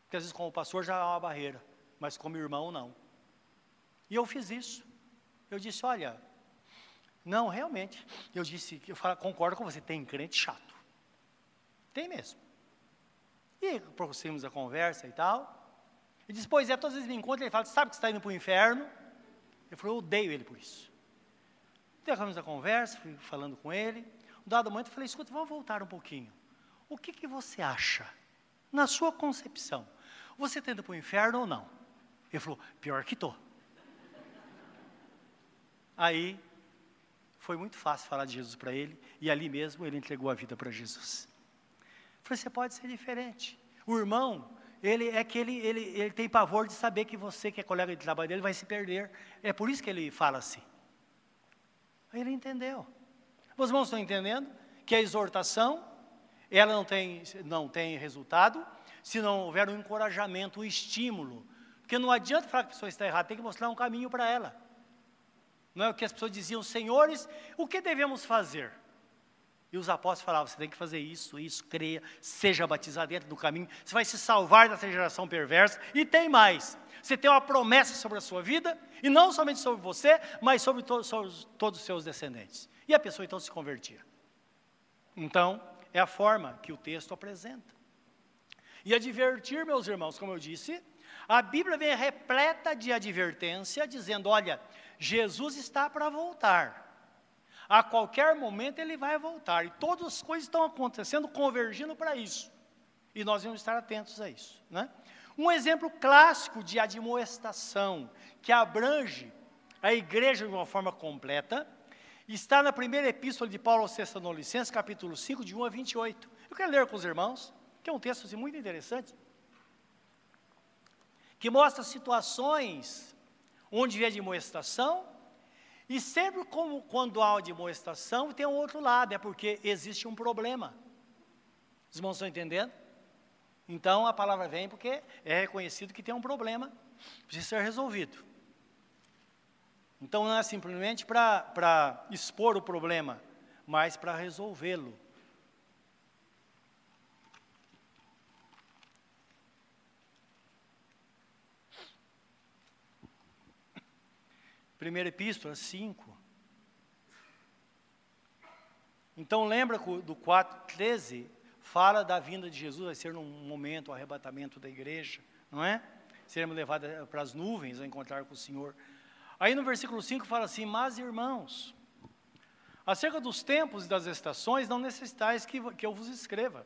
Porque às vezes como pastor já há uma barreira, mas como irmão não. E eu fiz isso. Eu disse, olha, não, realmente. Eu disse, eu falo, concordo com você, tem crente chato. Tem mesmo. E prosseguimos a conversa e tal. E disse, pois é, todas as vezes me encontra, ele fala, sabe que você está indo para o inferno? Eu falei, eu odeio ele por isso. Derramamos a conversa, fui falando com ele. Um dado momento eu falei, escuta, vamos voltar um pouquinho. O que, que você acha, na sua concepção? Você está indo para o inferno ou não? Ele falou, pior que estou. Aí, foi muito fácil falar de Jesus para ele, e ali mesmo ele entregou a vida para Jesus. Falei, você pode ser diferente. O irmão, ele é que ele, ele, ele tem pavor de saber que você, que é colega de trabalho dele, vai se perder. É por isso que ele fala assim. Aí ele entendeu. Os irmãos estão entendendo que a exortação, ela não tem, não tem resultado se não houver um encorajamento, um estímulo. Porque não adianta falar que a pessoa está errada, tem que mostrar um caminho para ela. Não é o que as pessoas diziam, senhores, o que devemos fazer? E os apóstolos falavam: você tem que fazer isso, isso, creia, seja batizado dentro do caminho, você vai se salvar dessa geração perversa. E tem mais: você tem uma promessa sobre a sua vida, e não somente sobre você, mas sobre, to sobre todos os seus descendentes. E a pessoa então se convertia. Então, é a forma que o texto apresenta. E advertir, meus irmãos, como eu disse, a Bíblia vem repleta de advertência, dizendo: olha, Jesus está para voltar. A qualquer momento ele vai voltar. E todas as coisas estão acontecendo, convergindo para isso. E nós vamos estar atentos a isso. Né? Um exemplo clássico de admoestação, que abrange a igreja de uma forma completa, está na primeira epístola de Paulo aos Tessalonicenses, capítulo 5, de 1 a 28. Eu quero ler com os irmãos, que é um texto assim, muito interessante, que mostra situações onde havia admoestação, e sempre como, quando há demonstração, tem um outro lado, é porque existe um problema. Os irmãos estão entendendo? Então a palavra vem porque é reconhecido que tem um problema, precisa ser resolvido. Então não é simplesmente para expor o problema, mas para resolvê-lo. Primeira Epístola 5. Então lembra do 4,13, fala da vinda de Jesus, vai ser num momento o arrebatamento da igreja, não é? Seremos levados para as nuvens a encontrar com o Senhor. Aí no versículo 5 fala assim: Mas irmãos, acerca dos tempos e das estações, não necessitais que, que eu vos escreva.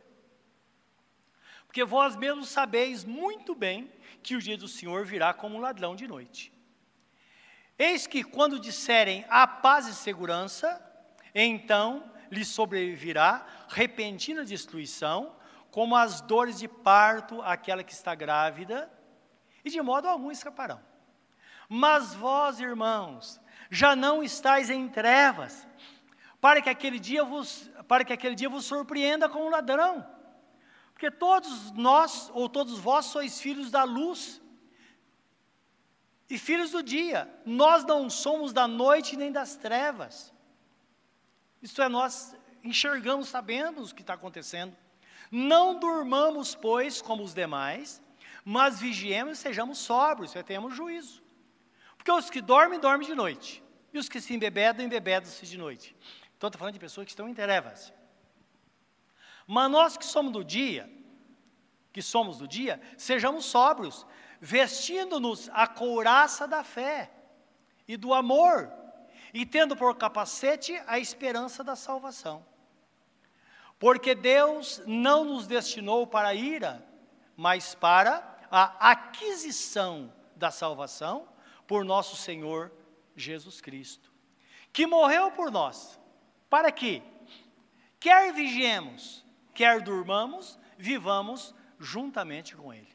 Porque vós mesmos sabeis muito bem que o dia do Senhor virá como um ladrão de noite. Eis que quando disserem a paz e segurança, então lhe sobrevirá repentina destruição, como as dores de parto àquela que está grávida, e de modo algum escaparão. Mas vós, irmãos, já não estáis em trevas, para que aquele dia vos, para que aquele dia vos surpreenda como ladrão. Porque todos nós, ou todos vós, sois filhos da luz, e filhos do dia, nós não somos da noite nem das trevas. Isto é, nós enxergamos, sabemos o que está acontecendo. Não durmamos, pois, como os demais, mas vigiemos e sejamos sóbrios, e tenhamos juízo. Porque os que dormem, dormem de noite. E os que se embebedam, embebedam-se de noite. Então, estou falando de pessoas que estão em trevas. Mas nós que somos do dia, que somos do dia, sejamos sóbrios, vestindo-nos a couraça da fé e do amor, e tendo por capacete a esperança da salvação. Porque Deus não nos destinou para a ira, mas para a aquisição da salvação por nosso Senhor Jesus Cristo, que morreu por nós, para que, quer vigiemos, quer durmamos, vivamos juntamente com Ele.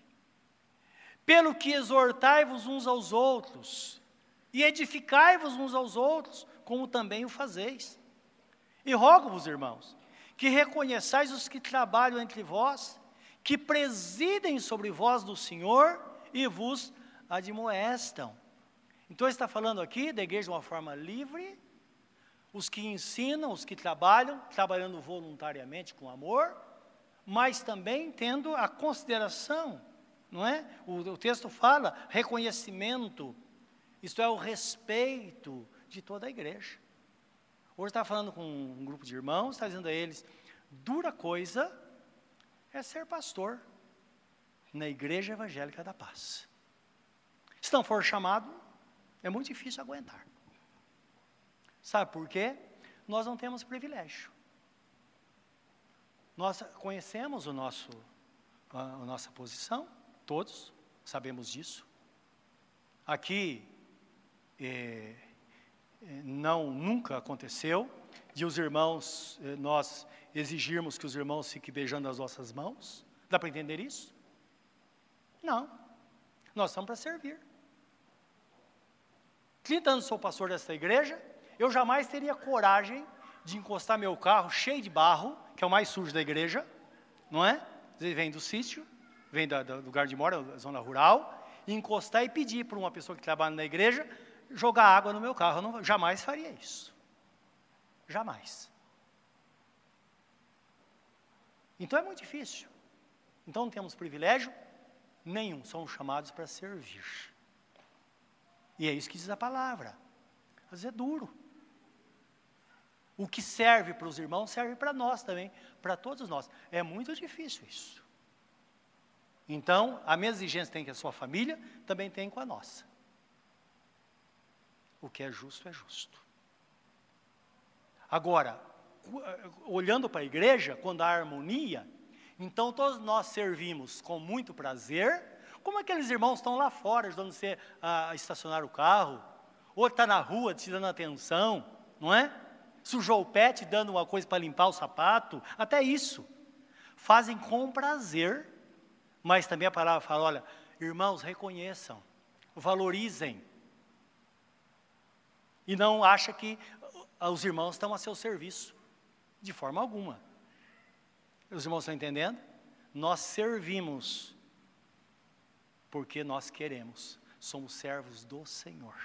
Pelo que exortai-vos uns aos outros, e edificai-vos uns aos outros, como também o fazeis. E rogo-vos, irmãos, que reconheçais os que trabalham entre vós, que presidem sobre vós do Senhor e vos admoestam. Então, ele está falando aqui da igreja de uma forma livre, os que ensinam, os que trabalham, trabalhando voluntariamente com amor, mas também tendo a consideração, não é? O, o texto fala reconhecimento, isto é, o respeito de toda a igreja. Hoje está falando com um grupo de irmãos, está dizendo a eles: dura coisa é ser pastor na Igreja Evangélica da Paz. Se não for chamado, é muito difícil aguentar. Sabe por quê? Nós não temos privilégio. Nós conhecemos o nosso, a, a nossa posição, todos sabemos disso. Aqui, é, é não, nunca aconteceu de os irmãos, é, nós exigirmos que os irmãos fiquem beijando as nossas mãos? Dá para entender isso? Não. Nós estamos para servir. 30 anos sou pastor desta igreja, eu jamais teria coragem de encostar meu carro cheio de barro, que é o mais sujo da igreja, não é? Ele vem do sítio, vem do lugar de mora, zona rural, e encostar e pedir para uma pessoa que trabalha na igreja jogar água no meu carro. Eu não, jamais faria isso. Jamais. Então é muito difícil. Então não temos privilégio nenhum, somos chamados para servir. E é isso que diz a palavra. Mas é duro. O que serve para os irmãos serve para nós também, para todos nós. É muito difícil isso. Então, a mesma exigência tem com a sua família, também tem com a nossa. O que é justo é justo. Agora, olhando para a igreja, quando há harmonia, então todos nós servimos com muito prazer, como aqueles irmãos estão lá fora, ajudando você a estacionar o carro, ou está na rua te dando atenção, não é? Sujou o pé te dando uma coisa para limpar o sapato, até isso. Fazem com prazer, mas também a palavra fala: olha, irmãos, reconheçam, valorizem. E não acha que os irmãos estão a seu serviço. De forma alguma. Os irmãos estão entendendo? Nós servimos porque nós queremos, somos servos do Senhor.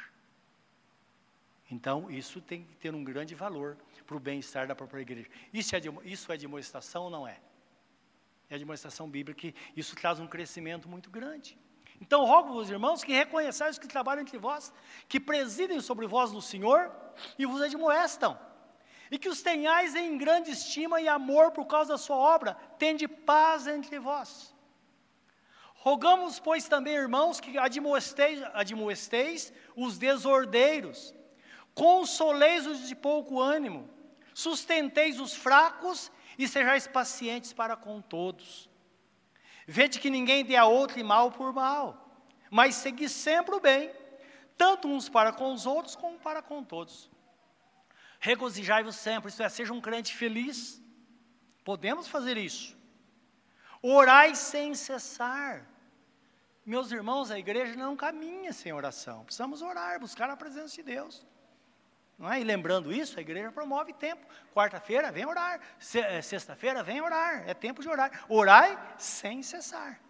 Então, isso tem que ter um grande valor para o bem-estar da própria igreja. Isso é, de, isso é demonstração ou não é? É demonstração bíblica que isso traz um crescimento muito grande. Então, rogo vos irmãos que reconheçais os que trabalham entre vós, que presidem sobre vós no Senhor e vos admoestam e que os tenhais em grande estima e amor por causa da sua obra, tende paz entre vós. Rogamos, pois, também, irmãos, que admoesteis, admoesteis os desordeiros, consoleis os de pouco ânimo, sustenteis os fracos e sejais pacientes para com todos. Vede que ninguém dê a outro mal por mal, mas segui sempre o bem, tanto uns para com os outros como para com todos. Regozijai-vos sempre, isto é, seja um crente feliz. Podemos fazer isso. Orai sem cessar. Meus irmãos, a igreja não caminha sem oração. Precisamos orar, buscar a presença de Deus. Não é? E lembrando isso, a igreja promove tempo. Quarta-feira, vem orar. Eh, sexta-feira, vem orar. É tempo de orar. Orai sem cessar.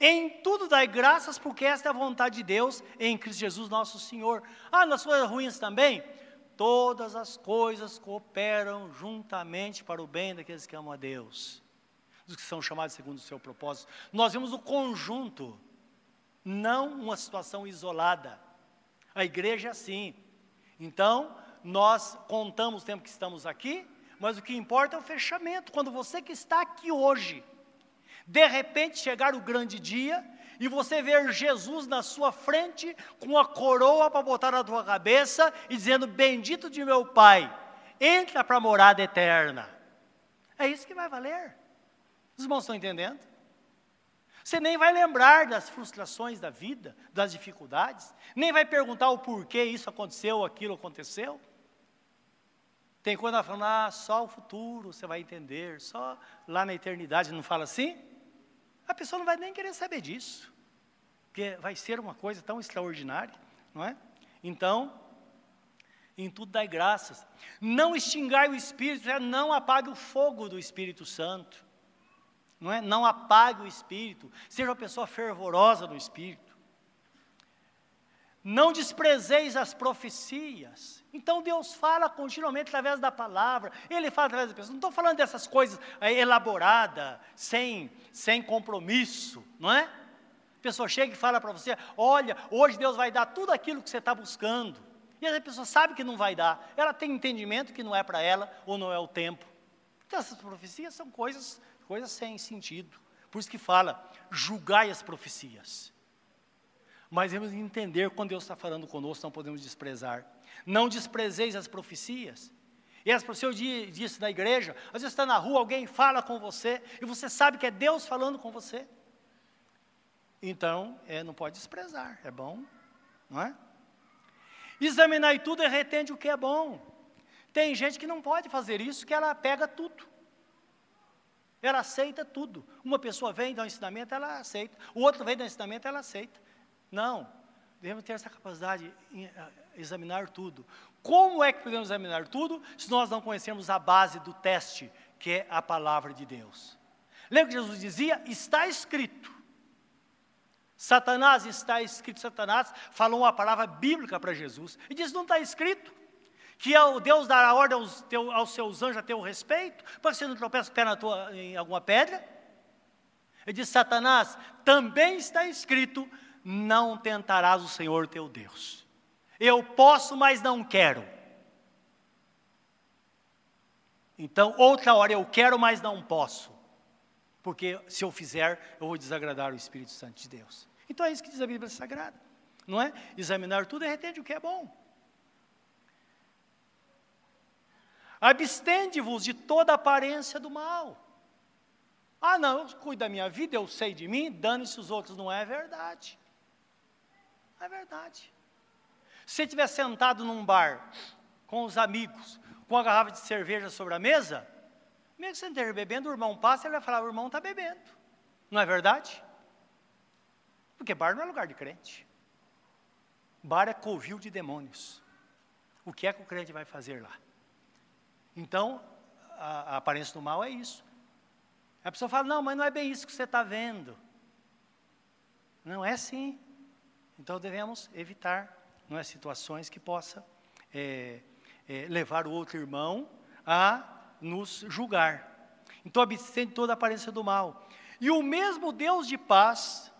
Em tudo dai graças, porque esta é a vontade de Deus em Cristo Jesus nosso Senhor. Ah, nas coisas ruins também? todas as coisas cooperam juntamente para o bem daqueles que amam a Deus, dos que são chamados segundo o seu propósito. Nós vemos o conjunto, não uma situação isolada. A igreja é assim. Então, nós contamos o tempo que estamos aqui, mas o que importa é o fechamento. Quando você que está aqui hoje, de repente chegar o grande dia, e você ver Jesus na sua frente com a coroa para botar na tua cabeça e dizendo: Bendito de meu Pai, entra para a morada eterna. É isso que vai valer. Os irmãos estão entendendo? Você nem vai lembrar das frustrações da vida, das dificuldades, nem vai perguntar o porquê isso aconteceu aquilo aconteceu. Tem coisa falando, ah, só o futuro você vai entender, só lá na eternidade, não fala assim? A pessoa não vai nem querer saber disso, porque vai ser uma coisa tão extraordinária, não é? Então, em tudo dai graças. Não extingai o Espírito, é, não apague o fogo do Espírito Santo. Não, é? não apague o Espírito, seja uma pessoa fervorosa no Espírito. Não desprezeis as profecias. Então Deus fala continuamente através da palavra, Ele fala através das pessoas. Não estou falando dessas coisas elaboradas, sem, sem compromisso, não é? A pessoa chega e fala para você: olha, hoje Deus vai dar tudo aquilo que você está buscando. E a pessoa sabe que não vai dar, ela tem entendimento que não é para ela ou não é o tempo. Então essas profecias são coisas, coisas sem sentido. Por isso que fala, julgai as profecias. Mas temos que entender quando Deus está falando conosco, não podemos desprezar. Não desprezeis as profecias. E as profecias, eu disse na igreja, às vezes está na rua, alguém fala com você, e você sabe que é Deus falando com você. Então, é, não pode desprezar, é bom, não é? Examinar tudo e retende o que é bom. Tem gente que não pode fazer isso, que ela pega tudo. Ela aceita tudo. Uma pessoa vem dar um ensinamento, ela aceita. O outro vem dar um ensinamento, ela aceita. Não. Devemos ter essa capacidade de eh, examinar tudo. Como é que podemos examinar tudo se nós não conhecemos a base do teste, que é a palavra de Deus? Lembra que Jesus dizia? Está escrito. Satanás está escrito, Satanás falou uma palavra bíblica para Jesus. E diz: não está escrito que é Deus dará ordem aos, teu, aos seus anjos a teu respeito, para que você não tropece o pé na tua, em alguma pedra. Ele diz: Satanás, também está escrito: não tentarás o Senhor teu Deus. Eu posso, mas não quero. Então, outra hora eu quero, mas não posso. Porque se eu fizer, eu vou desagradar o Espírito Santo de Deus. Então é isso que diz a Bíblia Sagrada, não é? Examinar tudo e retende o que é bom. Abstende-vos de toda aparência do mal. Ah, não, eu cuido da minha vida, eu sei de mim, dane-se os outros. Não é verdade. É verdade. Se você estiver sentado num bar, com os amigos, com a garrafa de cerveja sobre a mesa, mesmo que você esteja bebendo, o irmão passa e ele vai falar: o irmão está bebendo. Não é verdade? Porque bar não é lugar de crente. Bar é covil de demônios. O que é que o crente vai fazer lá? Então, a, a aparência do mal é isso. A pessoa fala, não, mas não é bem isso que você está vendo. Não é assim. Então devemos evitar não é, situações que possa é, é, levar o outro irmão a nos julgar. Então abstente toda a aparência do mal. E o mesmo Deus de paz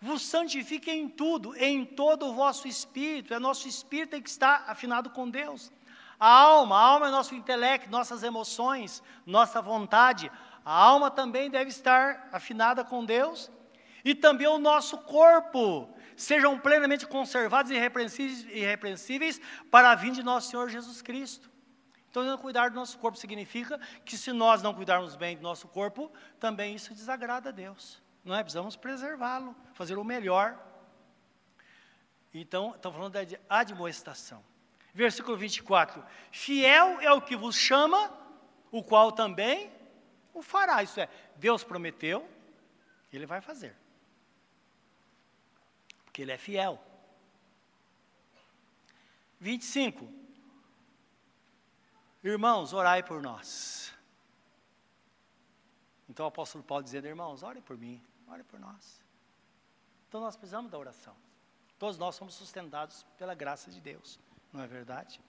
vos santifique em tudo, em todo o vosso espírito. É nosso espírito que estar afinado com Deus. A alma, a alma é nosso intelecto, nossas emoções, nossa vontade. A alma também deve estar afinada com Deus. E também o nosso corpo, sejam plenamente conservados e irrepreensíveis, para a vinda de nosso Senhor Jesus Cristo. Então, cuidar do nosso corpo significa que se nós não cuidarmos bem do nosso corpo, também isso desagrada a Deus não é? Precisamos preservá-lo, fazer o melhor. Então, estamos falando da admoestação. Versículo 24: Fiel é o que vos chama, o qual também o fará. Isso é, Deus prometeu, ele vai fazer. Porque ele é fiel. 25. Irmãos, orai por nós. Então o apóstolo Paulo dizendo, irmãos, orem por mim. Ore por nós. Então nós precisamos da oração. Todos nós somos sustentados pela graça de Deus, não é verdade?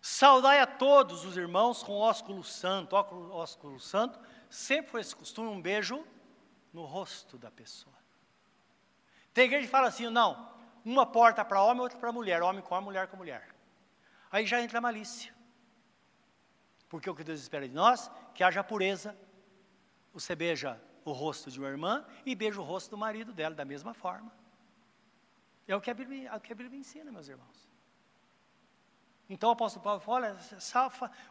Saudai a todos os irmãos com ósculo santo. Ósculo santo sempre foi esse costume, um beijo no rosto da pessoa. Tem igreja que fala assim, não, uma porta para homem, outra para mulher, homem com homem, mulher com mulher. Aí já entra a malícia. Porque o que Deus espera de nós, que haja pureza. Você beija o rosto de uma irmã e beija o rosto do marido dela da mesma forma. É o que a Bíblia, é o que a Bíblia ensina, meus irmãos. Então o apóstolo Paulo fala, olha,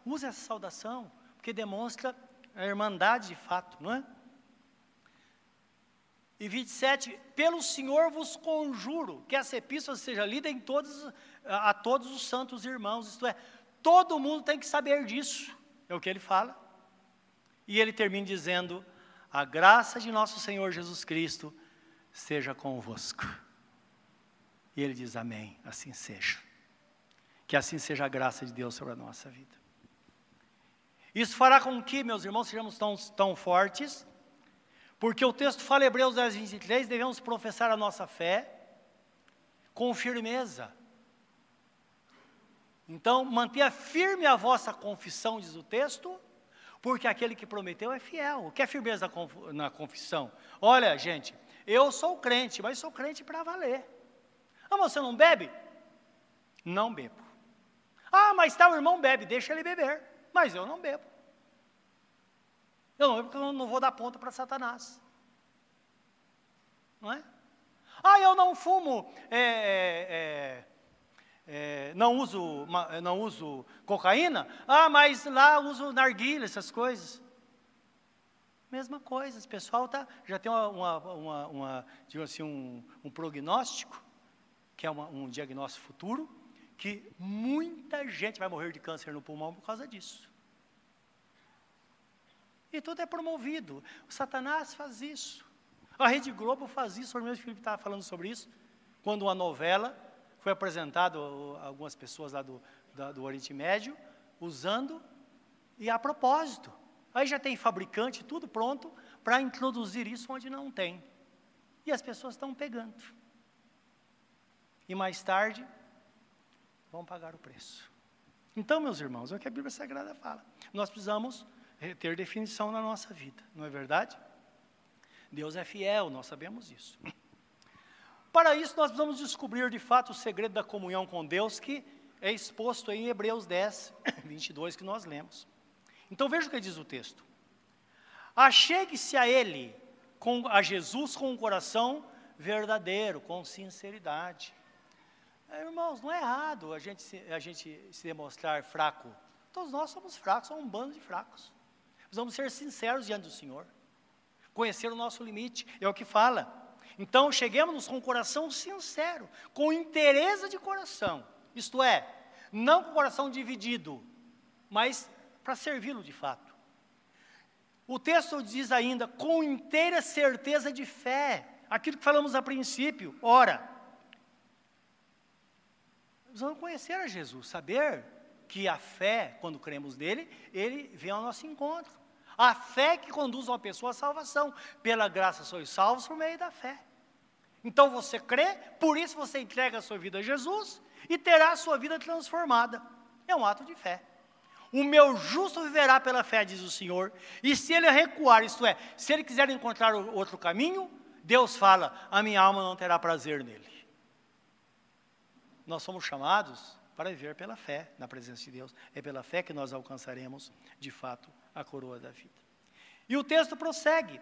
use essa saudação, porque demonstra a irmandade de fato, não é? E 27, pelo Senhor vos conjuro que essa epístola seja lida em todos, a, a todos os santos irmãos, isto é, todo mundo tem que saber disso, é o que ele fala. E ele termina dizendo: A graça de nosso Senhor Jesus Cristo seja convosco. E ele diz: Amém, assim seja. Que assim seja a graça de Deus sobre a nossa vida. Isso fará com que, meus irmãos, sejamos tão, tão fortes, porque o texto fala, Hebreus 10, 23, devemos professar a nossa fé com firmeza. Então, mantenha firme a vossa confissão, diz o texto, porque aquele que prometeu é fiel. O que é firmeza na confissão? Olha, gente, eu sou crente, mas sou crente para valer. Ah, você não bebe? Não bebo. Ah, mas tal irmão bebe, deixa ele beber. Mas eu não bebo. Eu não bebo porque eu não vou dar ponta para Satanás. Não é? Ah, eu não fumo, é, é, é, é não, uso, não uso cocaína. Ah, mas lá uso narguilha, essas coisas. Mesma coisa, esse pessoal tá, já tem uma, uma, uma, uma assim, um, um prognóstico, que é uma, um diagnóstico futuro, que muita gente vai morrer de câncer no pulmão por causa disso. E tudo é promovido. O Satanás faz isso. A Rede Globo faz isso. O mesmo Felipe estava falando sobre isso. Quando uma novela foi apresentada a algumas pessoas lá do, da, do Oriente Médio, usando, e a propósito. Aí já tem fabricante, tudo pronto, para introduzir isso onde não tem. E as pessoas estão pegando. E mais tarde, vão pagar o preço. Então, meus irmãos, é o que a Bíblia Sagrada fala. Nós precisamos ter definição na nossa vida, não é verdade? Deus é fiel, nós sabemos isso. Para isso, nós precisamos descobrir de fato o segredo da comunhão com Deus, que é exposto em Hebreus 10, 22, que nós lemos. Então veja o que diz o texto. Achegue-se a Ele, com, a Jesus com um coração verdadeiro, com sinceridade. É, irmãos, não é errado a gente, se, a gente se demonstrar fraco. Todos nós somos fracos, somos um bando de fracos. Precisamos ser sinceros diante do Senhor. Conhecer o nosso limite, é o que fala. Então, cheguemos com o coração sincero, com interesse de coração. Isto é, não com o coração dividido, mas para servi-lo de fato. O texto diz ainda, com inteira certeza de fé, aquilo que falamos a princípio. Ora, precisamos conhecer a Jesus, saber que a fé, quando cremos nele, ele vem ao nosso encontro. A fé que conduz uma pessoa à salvação. Pela graça sois salvos por meio da fé. Então você crê, por isso você entrega a sua vida a Jesus e terá a sua vida transformada. É um ato de fé. O meu justo viverá pela fé, diz o Senhor. E se ele recuar, isto é, se ele quiser encontrar outro caminho, Deus fala: a minha alma não terá prazer nele. Nós somos chamados para viver pela fé na presença de Deus. É pela fé que nós alcançaremos, de fato, a coroa da vida. E o texto prossegue: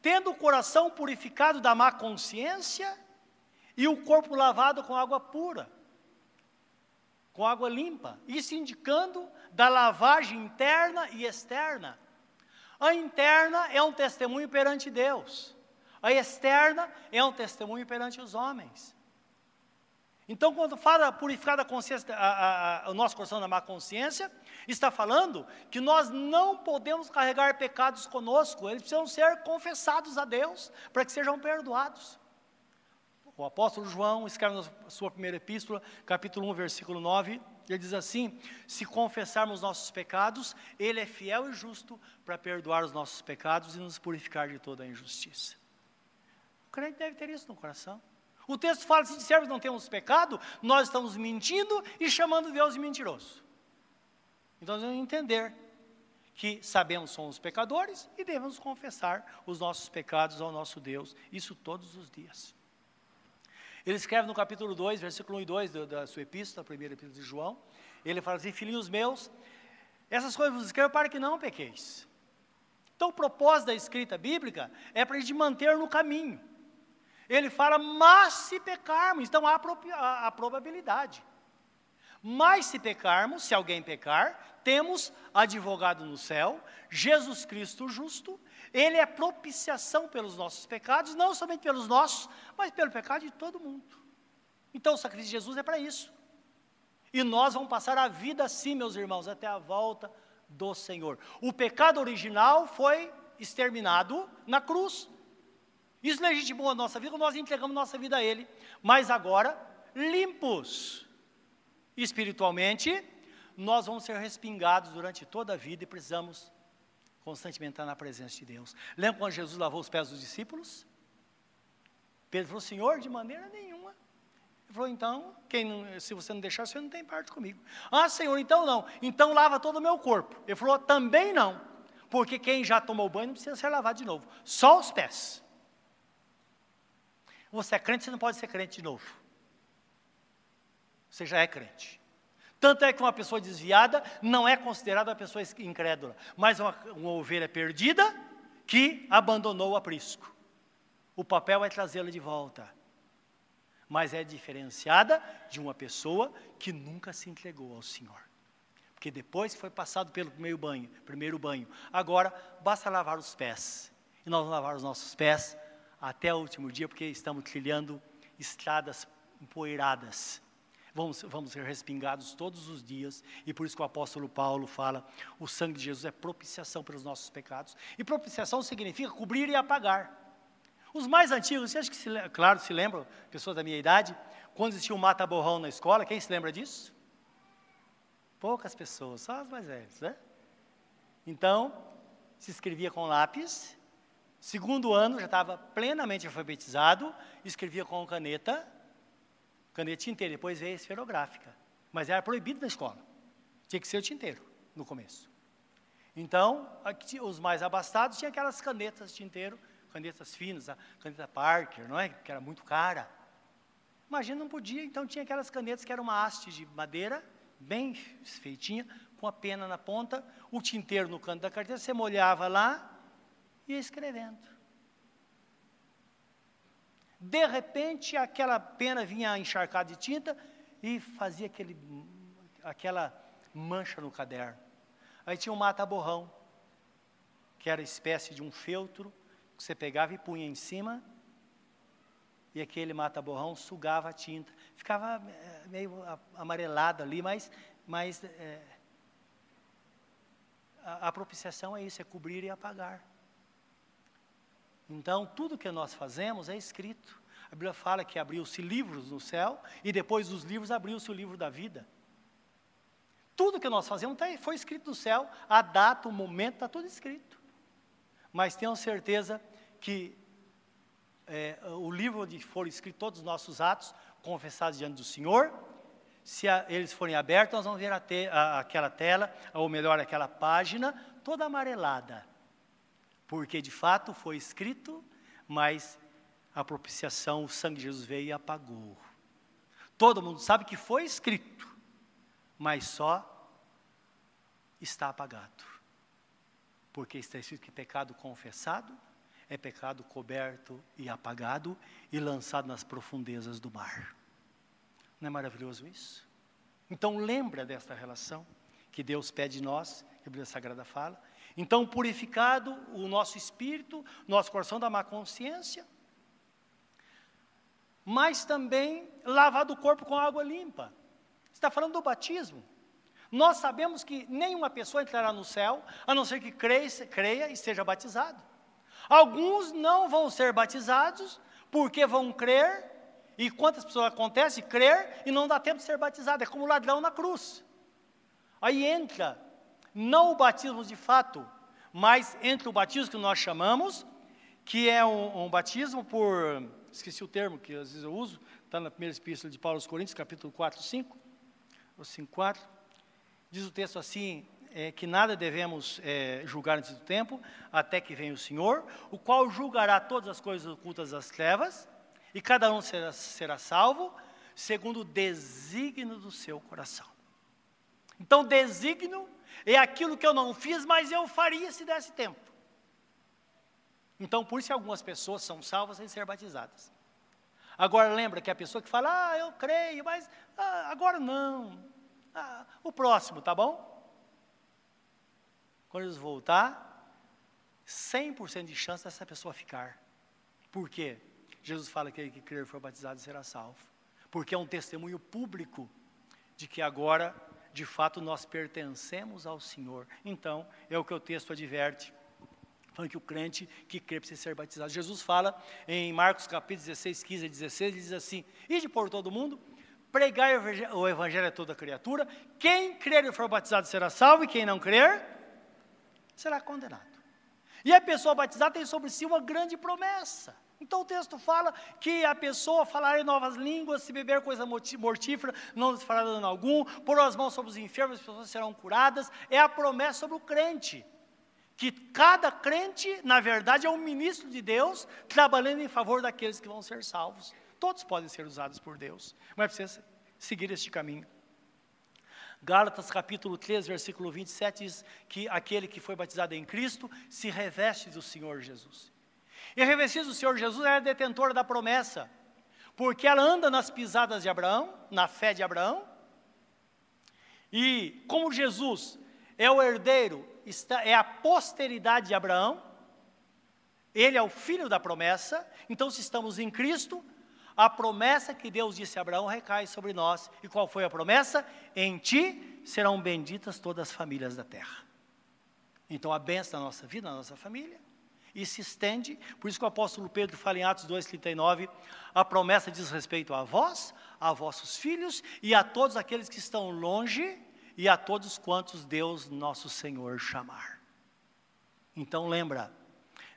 tendo o coração purificado da má consciência e o corpo lavado com água pura com água limpa, isso indicando da lavagem interna e externa. A interna é um testemunho perante Deus, a externa é um testemunho perante os homens. Então, quando fala purificar a consciência, a, a, o nosso coração da má consciência, está falando que nós não podemos carregar pecados conosco, eles precisam ser confessados a Deus para que sejam perdoados. O apóstolo João escreve na sua primeira epístola, capítulo 1, versículo 9, ele diz assim: Se confessarmos nossos pecados, Ele é fiel e justo para perdoar os nossos pecados e nos purificar de toda a injustiça. O crente deve ter isso no coração. O texto fala: se dissermos não temos pecado, nós estamos mentindo e chamando Deus de mentiroso. Então nós devemos entender que sabemos somos pecadores e devemos confessar os nossos pecados ao nosso Deus, isso todos os dias. Ele escreve no capítulo 2, versículo 1 e 2 da, da sua epístola, a primeira epístola de João. Ele fala assim: Filhinhos meus, essas coisas vos escrevo para que não pequeis. Então, o propósito da escrita bíblica é para a gente manter no caminho. Ele fala, mas se pecarmos, então há a, probabilidade. Mas se pecarmos, se alguém pecar, temos advogado no céu, Jesus Cristo justo, ele é propiciação pelos nossos pecados, não somente pelos nossos, mas pelo pecado de todo mundo. Então o sacrifício de Jesus é para isso. E nós vamos passar a vida assim, meus irmãos, até a volta do Senhor. O pecado original foi exterminado na cruz. Isso legitimou a nossa vida, nós entregamos nossa vida a Ele. Mas agora, limpos espiritualmente, nós vamos ser respingados durante toda a vida e precisamos constantemente estar na presença de Deus. Lembra quando Jesus lavou os pés dos discípulos? Pedro falou, Senhor, de maneira nenhuma. Ele falou, então, quem, se você não deixar, você não tem parte comigo. Ah, Senhor, então não. Então lava todo o meu corpo. Ele falou, também não. Porque quem já tomou banho não precisa ser lavado de novo. Só os pés. Você é crente, você não pode ser crente de novo. Você já é crente. Tanto é que uma pessoa desviada não é considerada uma pessoa incrédula, mas uma, uma ovelha perdida que abandonou o aprisco. O papel é trazê-la de volta. Mas é diferenciada de uma pessoa que nunca se entregou ao Senhor. Porque depois que foi passado pelo primeiro banho, primeiro banho, agora basta lavar os pés. E nós vamos lavar os nossos pés até o último dia, porque estamos trilhando estradas empoeiradas vamos, vamos ser respingados todos os dias, e por isso que o apóstolo Paulo fala: o sangue de Jesus é propiciação pelos nossos pecados, e propiciação significa cobrir e apagar. Os mais antigos, vocês que se, claro, se lembram, pessoas da minha idade, quando existia um mata-borrão na escola, quem se lembra disso? Poucas pessoas, só as mais velhas, né? Então, se escrevia com lápis, segundo ano já estava plenamente alfabetizado, escrevia com caneta, caneta tinteira, depois veio a esferográfica. Mas era proibido na escola. Tinha que ser o tinteiro, no começo. Então, aqui, os mais abastados tinham aquelas canetas tinteiro, canetas finas, a caneta Parker, não é? Que era muito cara. Imagina, não podia, então tinha aquelas canetas que era uma haste de madeira, bem feitinha, com a pena na ponta, o tinteiro no canto da carteira, você molhava lá ia escrevendo. De repente, aquela pena vinha encharcada de tinta e fazia aquele, aquela mancha no caderno. Aí tinha um mata-borrão, que era espécie de um feltro, que você pegava e punha em cima, e aquele mata-borrão sugava a tinta. Ficava é, meio amarelado ali, mas, mas é, a, a propiciação é isso, é cobrir e apagar. Então, tudo que nós fazemos é escrito. A Bíblia fala que abriu-se livros no céu e depois dos livros abriu-se o livro da vida. Tudo que nós fazemos tá, foi escrito no céu, a data, o momento, está tudo escrito. Mas tenho certeza que é, o livro onde foram escritos todos os nossos atos, confessados diante do Senhor, se a, eles forem abertos, nós vamos ver a te, a, aquela tela, ou melhor, aquela página, toda amarelada porque de fato foi escrito, mas a propiciação, o sangue de Jesus veio e apagou. Todo mundo sabe que foi escrito, mas só está apagado. Porque está escrito que pecado confessado é pecado coberto e apagado e lançado nas profundezas do mar. Não é maravilhoso isso? Então lembra desta relação que Deus pede de nós, que a Bíblia Sagrada fala, então, purificado o nosso espírito, nosso coração da má consciência, mas também lavado o corpo com água limpa. Está falando do batismo. Nós sabemos que nenhuma pessoa entrará no céu, a não ser que creia, creia e seja batizado. Alguns não vão ser batizados, porque vão crer, e quantas pessoas acontece crer e não dá tempo de ser batizado, é como ladrão na cruz. Aí entra não o batismo de fato, mas entre o batismo que nós chamamos, que é um, um batismo por, esqueci o termo que às vezes eu uso, está na primeira epístola de Paulo aos Coríntios, capítulo 4, 5, ou 5, 4, diz o texto assim, é, que nada devemos é, julgar antes do tempo, até que venha o Senhor, o qual julgará todas as coisas ocultas das trevas, e cada um será, será salvo, segundo o desígnio do seu coração. Então, desígnio é aquilo que eu não fiz, mas eu faria se desse tempo. Então, por isso algumas pessoas são salvas sem ser batizadas. Agora lembra que a pessoa que fala, ah, eu creio, mas ah, agora não. Ah, o próximo, tá bom? Quando Jesus voltar, 100% de chance dessa pessoa ficar. Por quê? Jesus fala que aquele que crer e for batizado será salvo. Porque é um testemunho público de que agora, de fato, nós pertencemos ao Senhor. Então, é o que o texto adverte. Falando que o crente que crê precisa ser batizado. Jesus fala em Marcos capítulo 16, 15 e 16, ele diz assim: Ide por todo mundo, pregai o evangelho a toda criatura, quem crer e for batizado será salvo, e quem não crer será condenado. E a pessoa batizada tem sobre si uma grande promessa. Então o texto fala que a pessoa falará em novas línguas, se beber coisa mortífera, não lhes fará dano algum, pôr as mãos sobre os enfermos, as pessoas serão curadas. É a promessa sobre o crente. Que cada crente, na verdade, é um ministro de Deus, trabalhando em favor daqueles que vão ser salvos. Todos podem ser usados por Deus, mas precisa seguir este caminho. Gálatas capítulo 3, versículo 27 diz que aquele que foi batizado em Cristo se reveste do Senhor Jesus. E revestido do Senhor Jesus é detentora da promessa, porque ela anda nas pisadas de Abraão, na fé de Abraão. E como Jesus é o herdeiro, está, é a posteridade de Abraão, ele é o filho da promessa, então se estamos em Cristo, a promessa que Deus disse a Abraão recai sobre nós. E qual foi a promessa? Em ti serão benditas todas as famílias da terra. Então a bênção da nossa vida, da nossa família, e se estende, por isso que o apóstolo Pedro fala em Atos 2,39, a promessa diz respeito a vós, a vossos filhos e a todos aqueles que estão longe e a todos quantos Deus nosso Senhor chamar. Então lembra,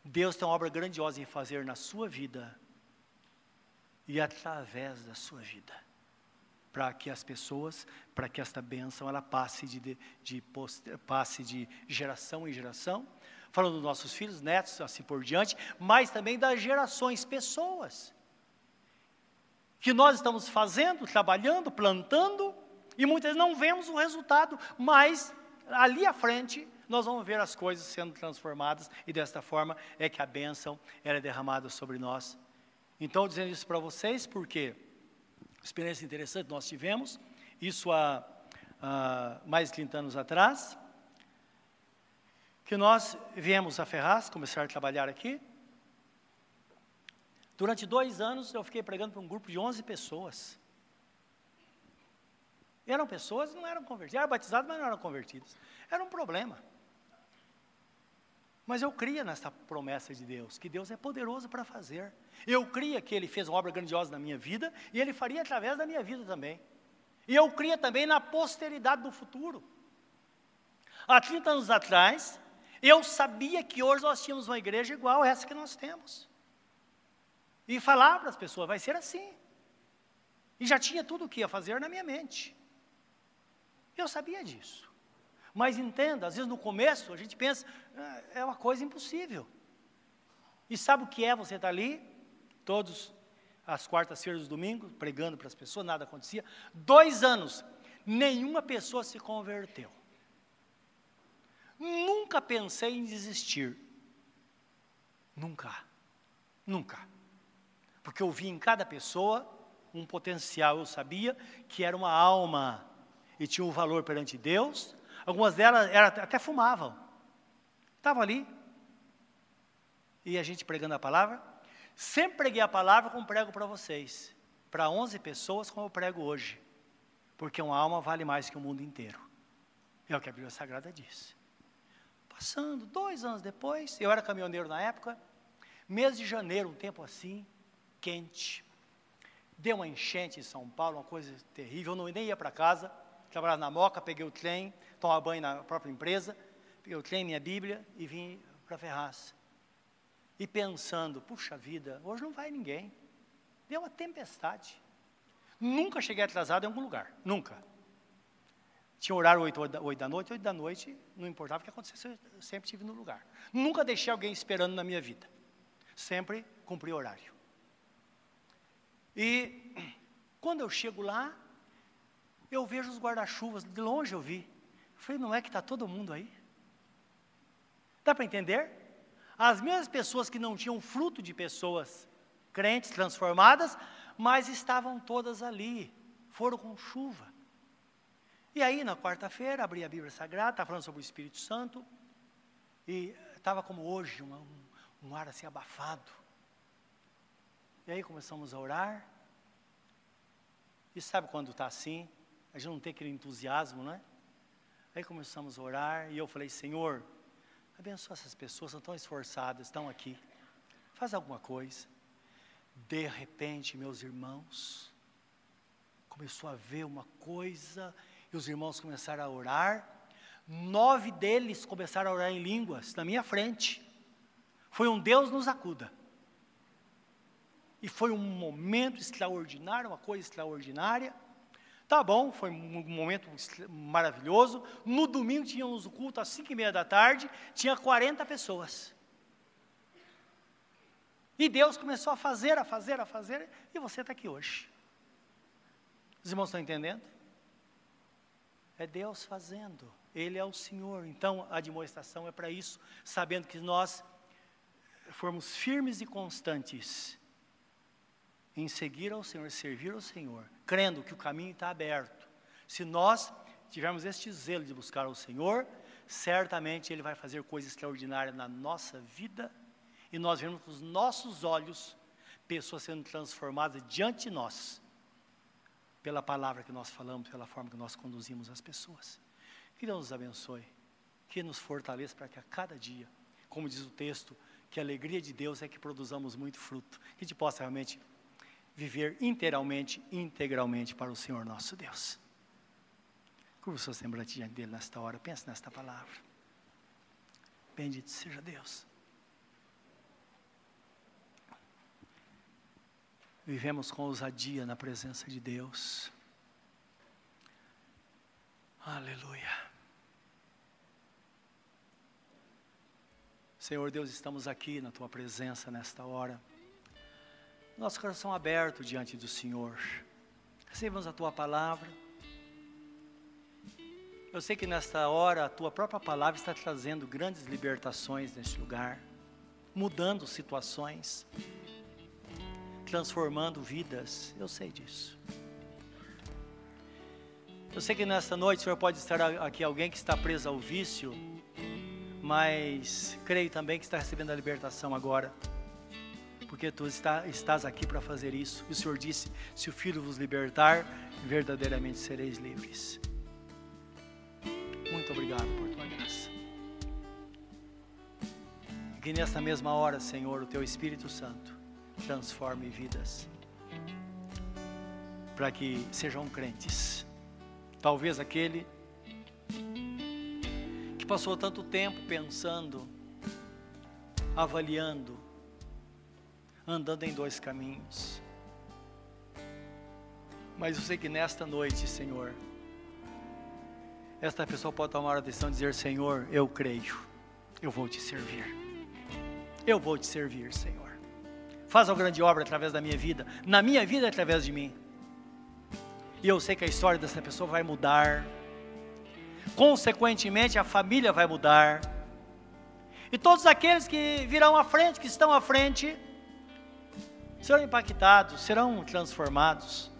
Deus tem uma obra grandiosa em fazer na sua vida e através da sua vida, para que as pessoas, para que esta bênção ela passe de, de, de passe de geração em geração, falando dos nossos filhos, netos, assim por diante, mas também das gerações, pessoas que nós estamos fazendo, trabalhando, plantando, e muitas vezes não vemos o resultado, mas ali à frente nós vamos ver as coisas sendo transformadas e desta forma é que a bênção é derramada sobre nós. Então, dizendo isso para vocês, porque experiência interessante nós tivemos, isso há, há mais de 30 anos atrás, que nós viemos a Ferraz, começar a trabalhar aqui. Durante dois anos eu fiquei pregando para um grupo de 11 pessoas. Eram pessoas que não eram convertidas, eram batizadas, mas não eram convertidas. Era um problema. Mas eu cria nessa promessa de Deus, que Deus é poderoso para fazer. Eu cria que Ele fez uma obra grandiosa na minha vida, e Ele faria através da minha vida também. E eu cria também na posteridade do futuro. Há 30 anos atrás, eu sabia que hoje nós tínhamos uma igreja igual a essa que nós temos. E falar para as pessoas, vai ser assim. E já tinha tudo o que ia fazer na minha mente. Eu sabia disso. Mas entenda, às vezes no começo a gente pensa, ah, é uma coisa impossível. E sabe o que é você estar tá ali, todos as quartas-feiras do domingo, pregando para as pessoas, nada acontecia. Dois anos, nenhuma pessoa se converteu. Nunca pensei em desistir. Nunca. Nunca. Porque eu vi em cada pessoa um potencial, eu sabia que era uma alma e tinha um valor perante Deus, Algumas delas era, até fumavam. Estavam ali. E a gente pregando a palavra. Sempre preguei a palavra como prego para vocês. Para 11 pessoas, como eu prego hoje. Porque uma alma vale mais que o mundo inteiro. É o que a Bíblia Sagrada diz. Passando, dois anos depois, eu era caminhoneiro na época, mês de janeiro, um tempo assim, quente. Deu uma enchente em São Paulo, uma coisa terrível, eu não, nem ia para casa trabalhava na Moca, peguei o trem, tomava banho na própria empresa, peguei o trem, minha Bíblia e vim para Ferraz. E pensando, puxa vida, hoje não vai ninguém. Deu uma tempestade. Nunca cheguei atrasado em algum lugar, nunca. Tinha horário 8, 8 da noite, 8 da noite, não importava o que acontecesse, eu sempre estive no lugar. Nunca deixei alguém esperando na minha vida. Sempre cumpri horário. E quando eu chego lá, eu vejo os guarda-chuvas, de longe eu vi. Eu falei, não é que está todo mundo aí? Dá para entender? As mesmas pessoas que não tinham fruto de pessoas crentes transformadas, mas estavam todas ali, foram com chuva. E aí, na quarta-feira, abri a Bíblia Sagrada, estava falando sobre o Espírito Santo, e estava como hoje, um, um ar assim abafado. E aí começamos a orar, e sabe quando está assim? A gente não tem aquele entusiasmo, não é? Aí começamos a orar, e eu falei, Senhor, abençoa essas pessoas, são tão esforçadas, estão aqui. Faz alguma coisa. De repente, meus irmãos, começou a ver uma coisa, os irmãos começaram a orar. Nove deles começaram a orar em línguas, na minha frente. Foi um Deus nos acuda. E foi um momento extraordinário, uma coisa extraordinária. Tá bom, foi um momento maravilhoso. No domingo tínhamos o culto às cinco e meia da tarde, tinha 40 pessoas. E Deus começou a fazer, a fazer, a fazer, e você está aqui hoje. Os irmãos estão entendendo? É Deus fazendo, Ele é o Senhor. Então a demonstração é para isso, sabendo que nós formos firmes e constantes em seguir ao Senhor, servir ao Senhor, crendo que o caminho está aberto. Se nós tivermos este zelo de buscar o Senhor, certamente Ele vai fazer coisas extraordinárias na nossa vida e nós vemos com os nossos olhos pessoas sendo transformadas diante de nós, pela palavra que nós falamos, pela forma que nós conduzimos as pessoas. Que Deus nos abençoe, que nos fortaleça para que a cada dia, como diz o texto, que a alegria de Deus é que produzamos muito fruto, que a gente possa realmente viver inteiramente, integralmente para o Senhor nosso Deus. Curva o seu semblante diante dele nesta hora, pense nesta palavra. Bendito seja Deus. Vivemos com ousadia na presença de Deus. Aleluia. Senhor Deus, estamos aqui na tua presença nesta hora nosso coração aberto diante do Senhor. Recebemos a tua palavra. Eu sei que nesta hora a tua própria palavra está trazendo grandes libertações neste lugar, mudando situações, transformando vidas. Eu sei disso. Eu sei que nesta noite Senhor pode estar aqui alguém que está preso ao vício, mas creio também que está recebendo a libertação agora porque tu está, estás aqui para fazer isso. E o Senhor disse: Se o Filho vos libertar, verdadeiramente sereis livres. Muito obrigado por tua graça. Que nesta mesma hora, Senhor, o teu Espírito Santo transforme vidas, para que sejam crentes. Talvez aquele que passou tanto tempo pensando, avaliando, andando em dois caminhos. Mas eu sei que nesta noite, Senhor, esta pessoa pode tomar a decisão de dizer: Senhor, eu creio, eu vou te servir. Eu vou te servir, Senhor. Faz uma grande obra através da minha vida, na minha vida através de mim. E eu sei que a história dessa pessoa vai mudar. Consequentemente, a família vai mudar. E todos aqueles que virão à frente, que estão à frente, serão impactados, serão transformados.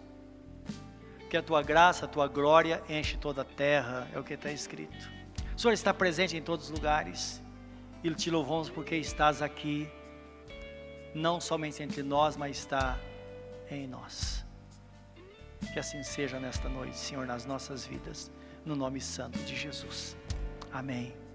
Que a tua graça, a tua glória enche toda a terra, é o que está escrito. O Senhor está presente em todos os lugares e te louvamos porque estás aqui, não somente entre nós, mas está em nós. Que assim seja nesta noite, Senhor, nas nossas vidas, no nome santo de Jesus. Amém.